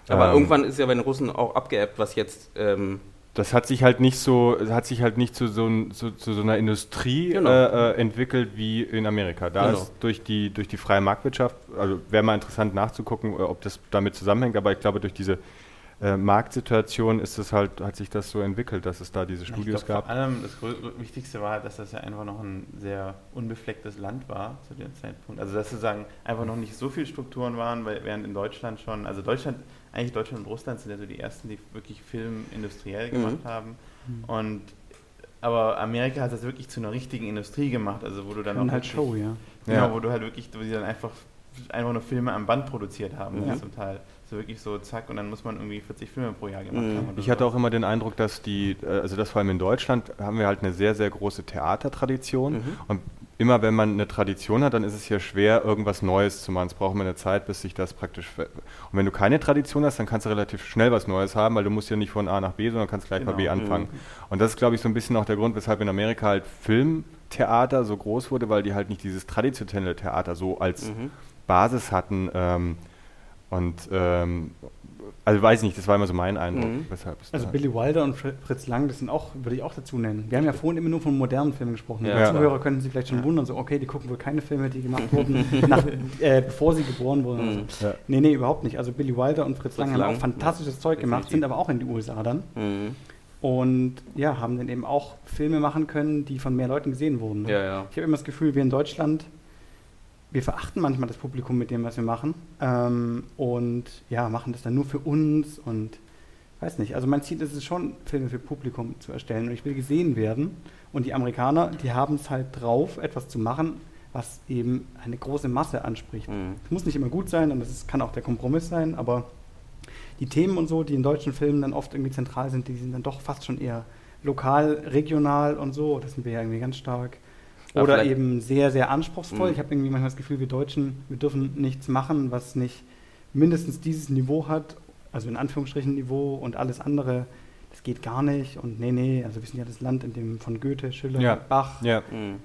aber Ähm, irgendwann ist ja bei den Russen auch abgeebbt, was jetzt ähm, Das hat sich halt nicht so, hat sich halt nicht zu so, zu, zu so einer Industrie Genau. äh, äh, entwickelt wie in Amerika. Da Genau. ist durch die, durch die freie Marktwirtschaft, also wäre mal interessant nachzugucken, äh, ob das damit zusammenhängt, aber ich glaube durch diese äh, Marktsituation ist es halt, hat sich das so entwickelt, dass es da diese Studios ich glaub, gab. Vor allem das Wichtigste war, dass das ja einfach noch ein sehr unbeflecktes Land war zu dem Zeitpunkt. Also dass sozusagen einfach noch nicht so viele Strukturen waren, weil während in Deutschland schon, also Deutschland, eigentlich Deutschland und Russland sind ja so die ersten, die wirklich Film industriell gemacht haben. Und aber Amerika hat das wirklich zu einer richtigen Industrie gemacht, also wo du dann auch halt wirklich- Show, ja. Genau, Ja. wo du halt wirklich, wo die dann einfach einfach nur Filme am Band produziert haben, Ja. zum Teil. So wirklich so zack und dann muss man irgendwie 40 Filme pro Jahr gemacht Mhm. haben. oder Ich hatte so. auch immer den Eindruck, dass die, äh, also das vor allem in Deutschland, haben wir halt eine sehr, sehr große Theatertradition. Mhm. Und immer wenn man eine Tradition hat, dann ist es ja schwer, irgendwas Neues zu machen. Es braucht immer eine Zeit, bis sich das praktisch. ver- Und wenn du keine Tradition hast, dann kannst du relativ schnell was Neues haben, weil du musst ja nicht von A nach B, sondern kannst gleich bei B Genau. anfangen. Und das ist, glaube ich, so ein bisschen auch der Grund, weshalb in Amerika halt Filmtheater so groß wurde, weil die halt nicht dieses traditionelle Theater so als Mhm. Basis hatten. Ähm, und ähm, also weiß ich nicht, das war immer so mein Eindruck, Mhm. Also Billy Wilder und Fr- Fritz Lang, das sind auch, würde ich auch dazu nennen. Wir haben ja vorhin immer nur von modernen Filmen gesprochen. Ja, die. Zuhörer können sich vielleicht schon wundern, so, okay, die gucken wohl keine Filme, die gemacht wurden, (laughs) nach, äh, bevor sie geboren wurden. Mhm. Also. Ja. Nee, nee, überhaupt nicht. Also Billy Wilder und Fritz, Fritz Lang haben Lang, auch fantastisches Zeug gemacht, sind aber auch in die USA dann. Mhm. Und ja, haben dann eben auch Filme machen können, die von mehr Leuten gesehen wurden. Ja, ja. Ich habe immer das Gefühl, wir in Deutschland, wir verachten manchmal das Publikum mit dem, was wir machen. Ähm, und ja, machen das dann nur für uns und weiß nicht. Also mein Ziel ist es schon, Filme für Publikum zu erstellen. Und ich will gesehen werden. Und die Amerikaner, die haben es halt drauf, etwas zu machen, was eben eine große Masse anspricht. Mhm. Es muss nicht immer gut sein und ist, kann auch der Kompromiss sein, aber die Themen und so, die in deutschen Filmen dann oft irgendwie zentral sind, die sind dann doch fast schon eher lokal, regional und so. Das sind wir ja irgendwie ganz stark. Ja, Oder eben sehr, sehr anspruchsvoll. Mhm. Ich habe irgendwie manchmal das Gefühl, wir Deutschen, wir dürfen nichts machen, was nicht mindestens dieses Niveau hat, also in Anführungsstrichen Niveau und alles andere, das geht gar nicht. Und nee, nee, also wir sind ja das Land, in dem von Goethe, Schiller, Ja. Bach, Ja, Mhm.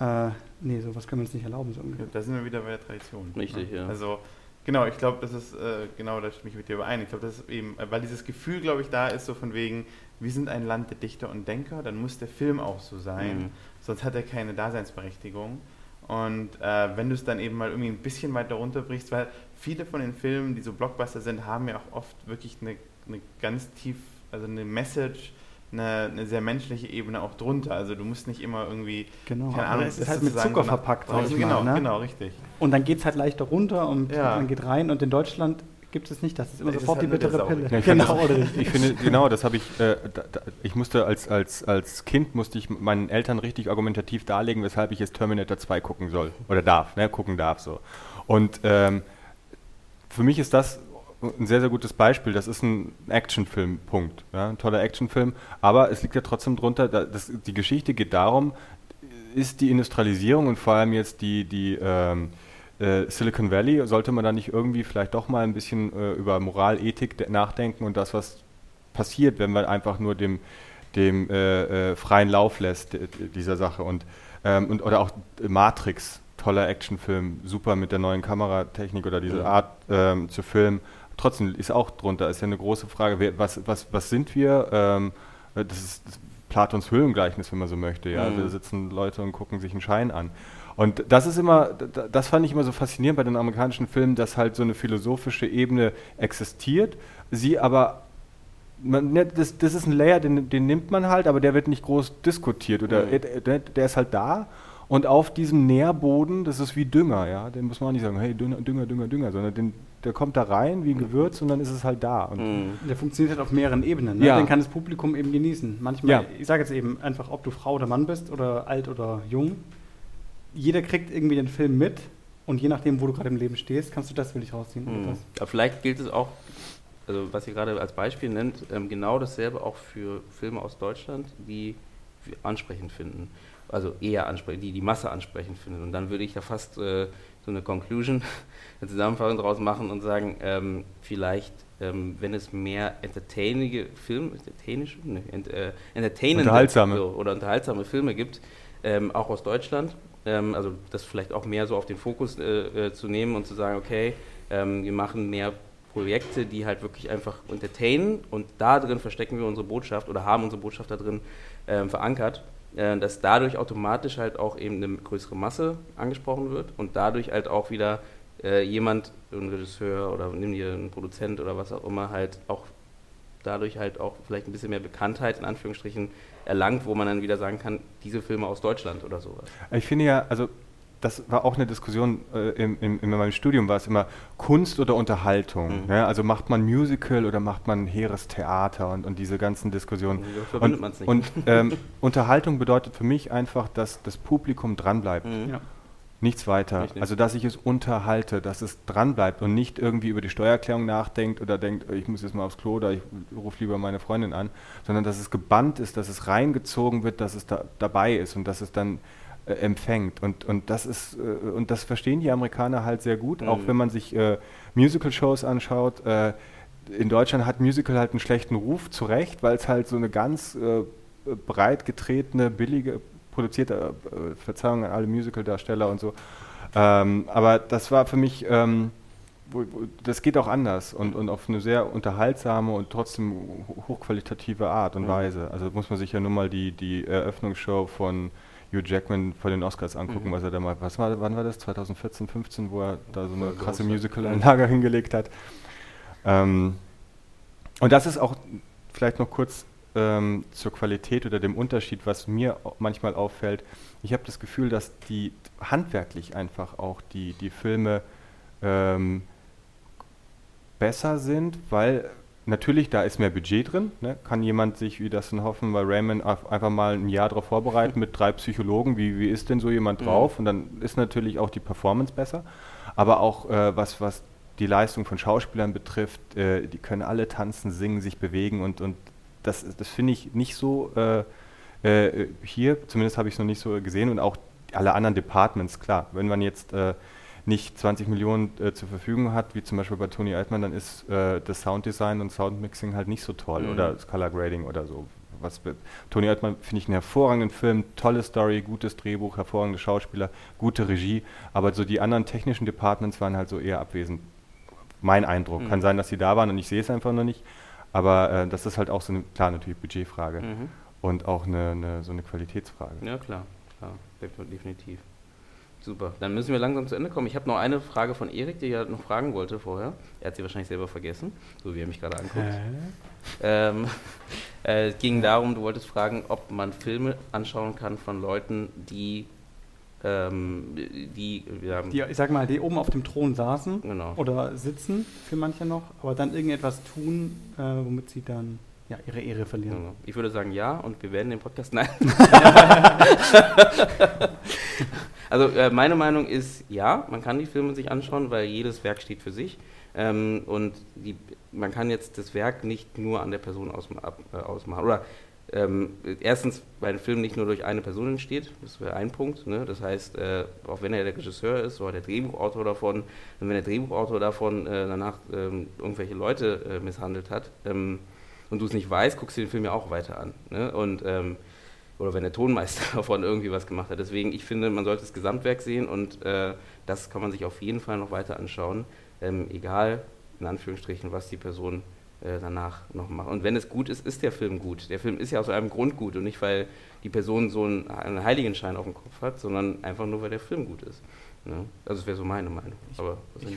äh, nee, sowas können wir uns nicht erlauben. So Ja, ungefähr. Da sind wir wieder bei der Tradition. Richtig, ja. Also, genau, ich glaube, das ist, äh, genau, da stimme ich mit dir überein. Ich glaube, das ist eben, äh, weil dieses Gefühl, glaube ich, da ist, so von wegen, wir sind ein Land der Dichter und Denker, dann muss der Film auch so sein, Mhm. sonst hat er keine Daseinsberechtigung. Und äh, wenn du es dann eben mal irgendwie ein bisschen weiter runterbrichst, weil viele von den Filmen, die so Blockbuster sind, haben ja auch oft wirklich eine, eine ganz tief, also eine Message, eine, eine sehr menschliche Ebene auch drunter. Also du musst nicht immer irgendwie, Genau, keine Ahnung, es ist halt mit Zucker verpackt, sag ich mal, Genau, ne? genau, richtig. Und dann geht es halt leichter runter und Ja. man geht rein. Und in Deutschland gibt es nicht das. Ist immer Es ist sofort halt die bittere Pille. Ja, ich genau, finde Ich finde, genau, das habe ich, äh, da, da, ich musste als, als, als Kind, musste ich meinen Eltern richtig argumentativ darlegen, weshalb ich jetzt Terminator 2 gucken soll, oder darf, ne, gucken darf, so. Und ähm, für mich ist das ein sehr, sehr gutes Beispiel. Das ist ein Actionfilm, Punkt. Ja, ein toller Actionfilm, aber es liegt ja trotzdem drunter, da, das, die Geschichte geht darum, ist die Industrialisierung und vor allem jetzt die, die ähm, äh, Silicon Valley, sollte man da nicht irgendwie vielleicht doch mal ein bisschen äh, über Moral, Ethik de- nachdenken und das, was passiert, wenn man einfach nur dem, dem äh, äh, freien Lauf lässt, dieser Sache. Und, ähm, und, oder auch Matrix, toller Actionfilm, super mit der neuen Kameratechnik oder diese. Art ähm, zu filmen. Trotzdem ist auch drunter, ist ja eine große Frage, was, was, was sind wir? Ähm, äh, das ist Platons Höhlengleichnis, wenn man so möchte. Ja? Mhm. Da sitzen Leute und gucken sich einen Schein an. Und das ist immer, das fand ich immer so faszinierend bei den amerikanischen Filmen, dass halt so eine philosophische Ebene existiert, sie aber, man, ne, das, das ist ein Layer, den, den nimmt man halt, aber der wird nicht groß diskutiert oder Mhm. der, der ist halt da und auf diesem Nährboden, das ist wie Dünger, ja, den muss man auch nicht sagen, hey, Dünger, Dünger, Dünger, Dünger, sondern den, der kommt da rein wie ein Gewürz und dann ist es halt da. Und Mhm. Der funktioniert halt auf mehreren Ebenen. Ne? Ja. Den kann das Publikum eben genießen. Manchmal, Ja. ich sage jetzt eben einfach, ob du Frau oder Mann bist oder alt oder jung. Jeder kriegt irgendwie den Film mit und je nachdem, wo du gerade im Leben stehst, kannst du das für dich rausziehen. oder Mhm. das. Aber vielleicht gilt es auch, also was ihr gerade als Beispiel nennt, ähm, genau dasselbe auch für Filme aus Deutschland, die wir ansprechend finden. Also eher ansprechend, die die Masse ansprechend findet. Und dann würde ich da fast äh, so eine Conclusion, (laughs) eine Zusammenfassung daraus machen und sagen, ähm, vielleicht, ähm, wenn es mehr entertainige Filme, entertainische, ne, ent, äh, entertainende Unterhaltsame. so, oder unterhaltsame Filme gibt, ähm, auch aus Deutschland, ähm, also das vielleicht auch mehr so auf den Fokus äh, äh, zu nehmen und zu sagen, okay, ähm, wir machen mehr Projekte, die halt wirklich einfach entertainen und da drin verstecken wir unsere Botschaft oder haben unsere Botschaft da drin ähm, verankert, äh, dass dadurch automatisch halt auch eben eine größere Masse angesprochen wird und dadurch halt auch wieder äh, jemand, ein Regisseur oder nimm dir einen Produzent oder was auch immer, halt auch dadurch halt auch vielleicht ein bisschen mehr Bekanntheit in Anführungsstrichen erlangt, wo man dann wieder sagen kann, diese Filme aus Deutschland oder sowas. Ich finde ja, also das war auch eine Diskussion äh, im, im, in meinem Studium, war es immer Kunst oder Unterhaltung. Mhm. Ne? Also macht man Musical oder macht man hehres Theater und, und diese ganzen Diskussionen. Wieso verbindet Und, nicht? und (laughs) ähm, Unterhaltung bedeutet für mich einfach, dass das Publikum dranbleibt. Mhm. Ja. Nichts weiter. Richtig. Also, dass ich es unterhalte, dass es dranbleibt und nicht irgendwie über die Steuererklärung nachdenkt oder denkt, ich muss jetzt mal aufs Klo oder ich rufe lieber meine Freundin an, sondern dass es gebannt ist, dass es reingezogen wird, dass es da, dabei ist und dass es dann äh, empfängt. Und, und, das ist, äh, und das verstehen die Amerikaner halt sehr gut, auch Mhm. wenn man sich äh, Musical-Shows anschaut. Äh, in Deutschland hat Musical halt einen schlechten Ruf, zu Recht, weil es halt so eine ganz äh, breit getretene, billige, produzierte, äh, Verzeihung an alle Musical-Darsteller und so. Ähm, aber das war für mich, ähm, das geht auch anders und, und auf eine sehr unterhaltsame und trotzdem ho- hochqualitative Art und Mhm. Weise. Also muss man sich ja nur mal die, die Eröffnungsshow von Hugh Jackman vor den Oscars angucken, Mhm. was er da mal, was war, wann war das? 2014, 15, wo er da so eine Voll krasse. Musical-Einlage hingelegt hat. Ähm, und das ist auch vielleicht noch kurz ähm, zur Qualität oder dem Unterschied, was mir manchmal auffällt. Ich habe das Gefühl, dass die handwerklich einfach auch die, die Filme ähm, besser sind, weil natürlich da ist mehr Budget drin. Ne? Kann jemand sich, wie das in Hoffen bei Raymond, einfach mal ein Jahr darauf vorbereiten mit drei Psychologen, wie, wie ist denn so jemand Mhm. drauf? Und dann ist natürlich auch die Performance besser. Aber auch äh, was, was die Leistung von Schauspielern betrifft, äh, die können alle tanzen, singen, sich bewegen und, und das, das finde ich nicht so äh, äh, hier, zumindest habe ich es noch nicht so gesehen und auch alle anderen Departments, klar. Wenn man jetzt äh, nicht 20 Millionen äh, zur Verfügung hat, wie zum Beispiel bei Tony Altman, dann ist äh, das Sounddesign und Soundmixing halt nicht so toll Mhm. oder das Color Grading oder so. Was, be- Tony Altman finde ich einen hervorragenden Film, tolle Story, gutes Drehbuch, hervorragende Schauspieler, gute Regie, aber so die anderen technischen Departments waren halt so eher abwesend. Mein Eindruck. Mhm. Kann sein, dass sie da waren und ich sehe es einfach noch nicht, aber äh, das ist halt auch so eine, klar, natürlich Budgetfrage Mhm. und auch eine, eine, so eine Qualitätsfrage. Ja, klar, klar, def- definitiv. Super, dann müssen wir langsam zu Ende kommen. Ich habe noch eine Frage von Erik, die er noch fragen wollte vorher. Er hat sie wahrscheinlich selber vergessen, so wie er mich gerade anguckt. Ähm, (laughs) äh, es ging darum, du wolltest fragen, ob man Filme anschauen kann von Leuten, die, ähm, die, ja, Die, ich sag mal, die oben auf dem Thron saßen genau. oder sitzen, für manche noch, aber dann irgendetwas tun, äh, womit sie dann ja, ihre Ehre verlieren. Ich würde sagen ja und wir werden den Podcast. Nein. (laughs) also äh, meine Meinung ist ja, man kann die Filme sich anschauen, weil jedes Werk steht für sich. Ähm, und die, man kann jetzt das Werk nicht nur an der Person ausma ab, äh, ausmachen. Oder ähm, erstens, weil ein Film nicht nur durch eine Person entsteht, das wäre ein Punkt. Ne? Das heißt, äh, auch wenn er der Regisseur ist oder der Drehbuchautor davon, und wenn der Drehbuchautor davon äh, danach ähm, irgendwelche Leute äh, misshandelt hat, ähm, und du es nicht weißt, guckst du den Film ja auch weiter an. Ne? Und, ähm, oder wenn der Tonmeister (laughs) davon irgendwie was gemacht hat. Deswegen, ich finde, man sollte das Gesamtwerk sehen und äh, das kann man sich auf jeden Fall noch weiter anschauen. Ähm, egal, in Anführungsstrichen, was die Person äh, danach noch macht. Und wenn es gut ist, ist der Film gut. Der Film ist ja aus einem Grund gut und nicht, weil die Person so einen, einen Heiligenschein auf dem Kopf hat, sondern einfach nur, weil der Film gut ist. Ne? Also das wäre so meine Meinung. Aber was ich- ich?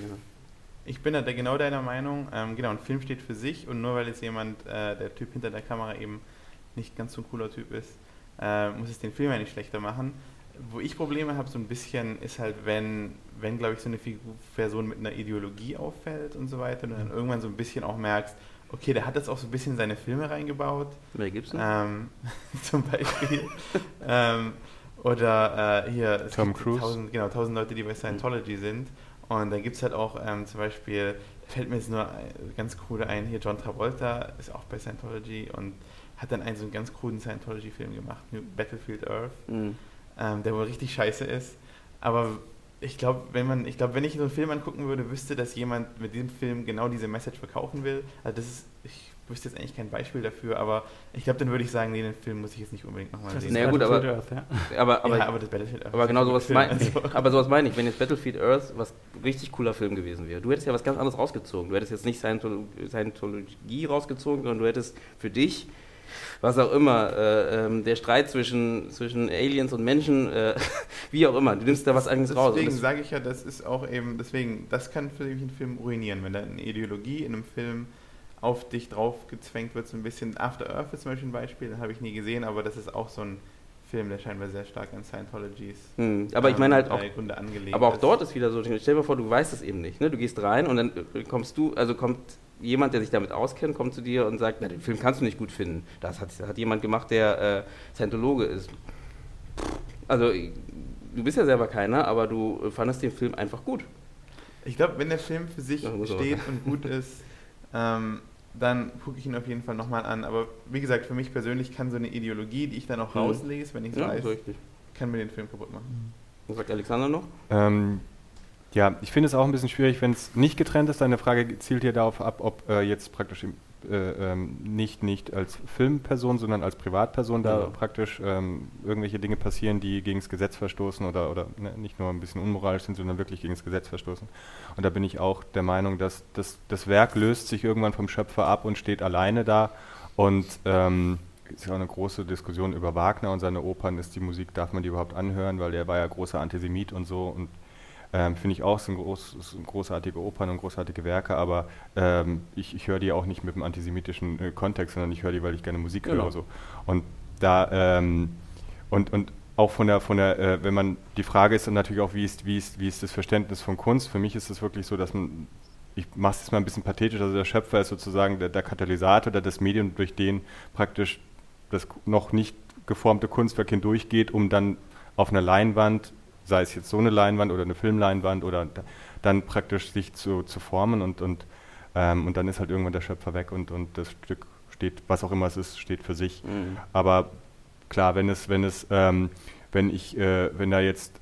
Ich bin da der- genau deiner Meinung. Ähm, genau, ein Film steht für sich und nur weil jetzt jemand, äh, der Typ hinter der Kamera eben nicht ganz so ein cooler Typ ist, äh, muss es den Film ja nicht schlechter machen. Wo ich Probleme habe, so ein bisschen, ist halt, wenn, wenn glaube ich, so eine Figur, Person mit einer Ideologie auffällt und so weiter und dann irgendwann so ein bisschen auch merkst, okay, der hat das auch so ein bisschen in seine Filme reingebaut. Wer gibt's denn? Ähm, (laughs) zum Beispiel. (laughs) ähm, oder äh, hier, Tom Cruise. Tausend, genau, tausend Leute, die bei Scientology sind. Und da gibt es halt auch ähm, zum Beispiel, fällt mir jetzt nur ganz cool ein, hier John Travolta ist auch bei Scientology und hat dann einen so einen ganz kruden Scientology-Film gemacht, New Battlefield Earth, Mhm. ähm, der wohl richtig scheiße ist. Aber ich glaube, wenn man, ich glaube, wenn ich so einen Film angucken würde, wüsste, dass jemand mit diesem Film genau diese Message verkaufen will. Also das ist, ich wüsste jetzt eigentlich kein Beispiel dafür, aber ich glaube, dann würde ich sagen, nee, den Film muss ich jetzt nicht unbedingt nochmal Das sehen. ist Naja, gut, Battlefield aber- Earth, ja. Aber, aber, ja, aber das Battlefield Earth Aber genau sowas, mein, also. (laughs) aber sowas meine ich, wenn jetzt Battlefield Earth was richtig cooler Film gewesen wäre. Du hättest ja was ganz anderes rausgezogen. Du hättest jetzt nicht Scientolo- Scientologie rausgezogen, sondern du hättest für dich, was auch immer, äh, ähm, der Streit zwischen, zwischen Aliens und Menschen, äh, (laughs) wie auch immer, du nimmst da was eigenes raus. Deswegen sage ich ja, das ist auch eben, deswegen, das kann für mich einen Film ruinieren, wenn da eine Ideologie in einem Film auf dich drauf gezwängt wird, so ein bisschen. After Earth ist zum Beispiel ein Beispiel, den habe ich nie gesehen, aber das ist auch so ein Film, der scheinbar sehr stark an Scientologies. Hm, aber ich meine halt auch, aber auch ist. dort ist wieder so, stell dir vor, du weißt es eben nicht. Ne? Du gehst rein und dann äh, kommst du, also kommt jemand, der sich damit auskennt, kommt zu dir und sagt, na, den Film kannst du nicht gut finden. Das hat, hat jemand gemacht, der äh, Scientologe ist. Also, du bist ja selber keiner, aber du fandest den Film einfach gut. Ich glaube, wenn der Film für sich steht und gut ist, (laughs) ähm, dann gucke ich ihn auf jeden Fall nochmal an. Aber wie gesagt, für mich persönlich kann so eine Ideologie, die ich dann auch Mhm. rauslese, wenn ich es Ja, weiß, so richtig. kann mir den Film kaputt machen. Was sagt Alexander noch? Ähm, ja, ich finde es auch ein bisschen schwierig, wenn es nicht getrennt ist. Deine Frage zielt hier darauf ab, ob äh, jetzt praktisch im, äh, ähm, nicht, nicht als Filmperson, sondern als Privatperson da Ja. praktisch ähm, irgendwelche Dinge passieren, die gegen das Gesetz verstoßen oder, oder ne, nicht nur ein bisschen unmoralisch sind, sondern wirklich gegen das Gesetz verstoßen. Und da bin ich auch der Meinung, dass das, das Werk löst sich irgendwann vom Schöpfer ab und steht alleine da. Und ähm, es ist ja auch eine große Diskussion über Wagner und seine Opern. Ist die Musik, darf man die überhaupt anhören? Weil der war ja großer Antisemit und so. Und ähm, finde ich auch, sind, groß, sind großartige Opern und großartige Werke, aber ähm, ich, ich höre die auch nicht mit einem antisemitischen äh, Kontext, sondern ich höre die, weil ich gerne Musik Genau. höre. So. Und da ähm, und, und auch von der, von der äh, wenn man, die Frage ist dann natürlich auch, wie ist, wie, ist, wie ist das Verständnis von Kunst? Für mich ist es wirklich so, dass man, ich mache es jetzt mal ein bisschen pathetisch, also der Schöpfer ist sozusagen der, der Katalysator oder das Medium, durch den praktisch das noch nicht geformte Kunstwerk hindurchgeht, um dann auf einer Leinwand, sei es jetzt so eine Leinwand oder eine Filmleinwand oder da, dann praktisch sich zu, zu formen und, und, ähm, und dann ist halt irgendwann der Schöpfer weg und, und das Stück steht, was auch immer es ist, steht für sich. Mhm. Aber klar, wenn es, wenn es, ähm, wenn ich, äh, wenn da jetzt,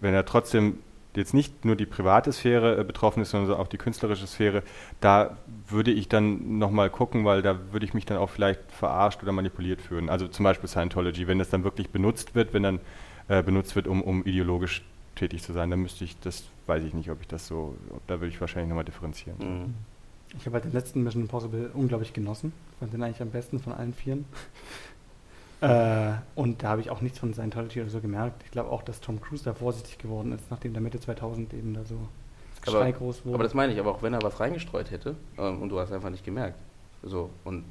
wenn er trotzdem jetzt nicht nur die private Sphäre äh, betroffen ist, sondern auch die künstlerische Sphäre, da würde ich dann nochmal gucken, weil da würde ich mich dann auch vielleicht verarscht oder manipuliert fühlen. Also zum Beispiel Scientology, wenn das dann wirklich benutzt wird, wenn dann äh, benutzt wird, um, um ideologisch tätig zu sein, dann müsste ich, das weiß ich nicht, ob ich das so, da würde ich wahrscheinlich nochmal differenzieren. Mhm. Ich habe halt den letzten Mission Impossible unglaublich genossen. Fand den eigentlich am besten von allen Vieren. (laughs) äh, und da habe ich auch nichts von Scientology oder so gemerkt. Ich glaube auch, dass Tom Cruise da vorsichtig geworden ist, nachdem der Mitte 2000 eben da so Aber- Schrei groß wurde. Aber das meine ich, aber auch wenn er was reingestreut hätte ähm, und du hast einfach nicht gemerkt. So, und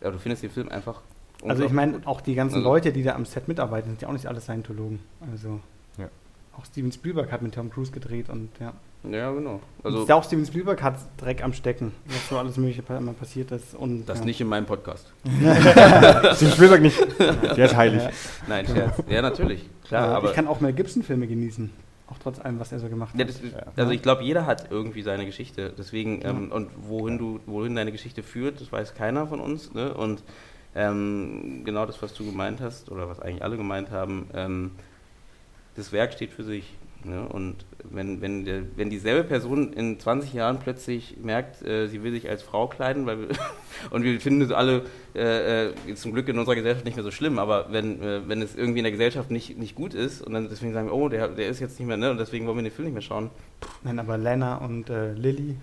ja, du findest den Film einfach. Also ich meine, auch die ganzen Also- Leute, die da am Set mitarbeiten, sind ja auch nicht alle Scientologen. Also Ja. auch Steven Spielberg hat mit Tom Cruise gedreht und ja. Ja, genau. Also Also auch Steven Spielberg hat Dreck am Stecken, was so alles mögliche immer passiert ist. Und, das ja. nicht in meinem Podcast. (laughs) Steven Spielberg nicht, der ist heilig. Ja. Nein, Scherz. Ja, natürlich. Klar, Ja, aber. ich kann auch Mel Gibson-Filme genießen. Auch trotz allem, was er so gemacht Ja, hat. das, also ich glaube, jeder hat irgendwie seine Geschichte. Deswegen, Ja. ähm, und wohin du, wohin deine Geschichte führt, das weiß keiner von uns. Ne? Und ähm, genau das, was du gemeint hast, oder was eigentlich alle gemeint haben, ähm, das Werk steht für sich. Ne? Und wenn, wenn, der, wenn dieselbe Person in 20 Jahren plötzlich merkt, äh, sie will sich als Frau kleiden, weil wir, (laughs) und wir finden es alle äh, äh, zum Glück in unserer Gesellschaft nicht mehr so schlimm, aber wenn, äh, wenn es irgendwie in der Gesellschaft nicht, nicht gut ist und dann deswegen sagen wir, oh, der, der ist jetzt nicht mehr, ne? und deswegen wollen wir den Film nicht mehr schauen. Nein, aber Lena und äh, Lilly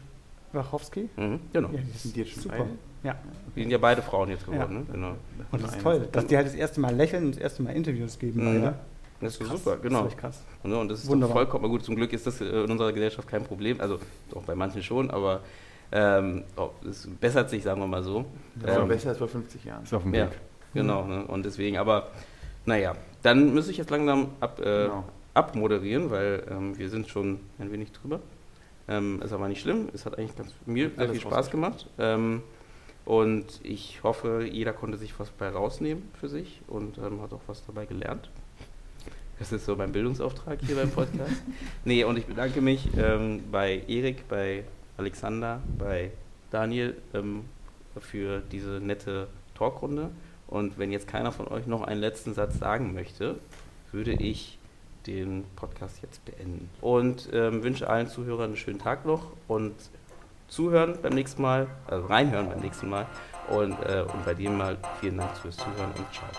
Wachowski, Mhm, genau. ja, die Sind die jetzt schon super. beide? Ja, Die sind ja beide Frauen jetzt geworden, Ja. ne? Genau. und das ist toll, dass die halt das erste Mal lächeln und das erste Mal Interviews geben. Mhm. beide. Das ist Krass, super, genau. Das ist echt krass. Und, und das ist Wunderbar. doch vollkommen gut. Zum Glück ist das äh, in unserer Gesellschaft kein Problem. Also doch bei manchen schon, aber ähm, oh, es bessert sich, sagen wir mal so. War Ähm, besser als vor 50 Jahren. Ist auf dem Ja, Weg. genau. Ne? Und deswegen, aber naja, dann muss ich jetzt langsam ab, äh, Genau. abmoderieren, weil ähm, wir sind schon ein wenig drüber. Ähm, ist aber nicht schlimm. Es hat eigentlich ganz, mir sehr viel Spaß gemacht. Ähm, und ich hoffe, jeder konnte sich was bei rausnehmen für sich und ähm, hat auch was dabei gelernt. Das ist so mein Bildungsauftrag hier beim Podcast. (laughs) nee, und ich bedanke mich ähm, bei Erik, bei Alexander, bei Daniel ähm, für diese nette Talkrunde. Und wenn jetzt keiner von euch noch einen letzten Satz sagen möchte, würde ich den Podcast jetzt beenden. Und ähm, wünsche allen Zuhörern einen schönen Tag noch und Zuhören beim nächsten Mal, also reinhören beim nächsten Mal. Und, äh, und bei dem mal vielen Dank fürs Zuhören und ciao.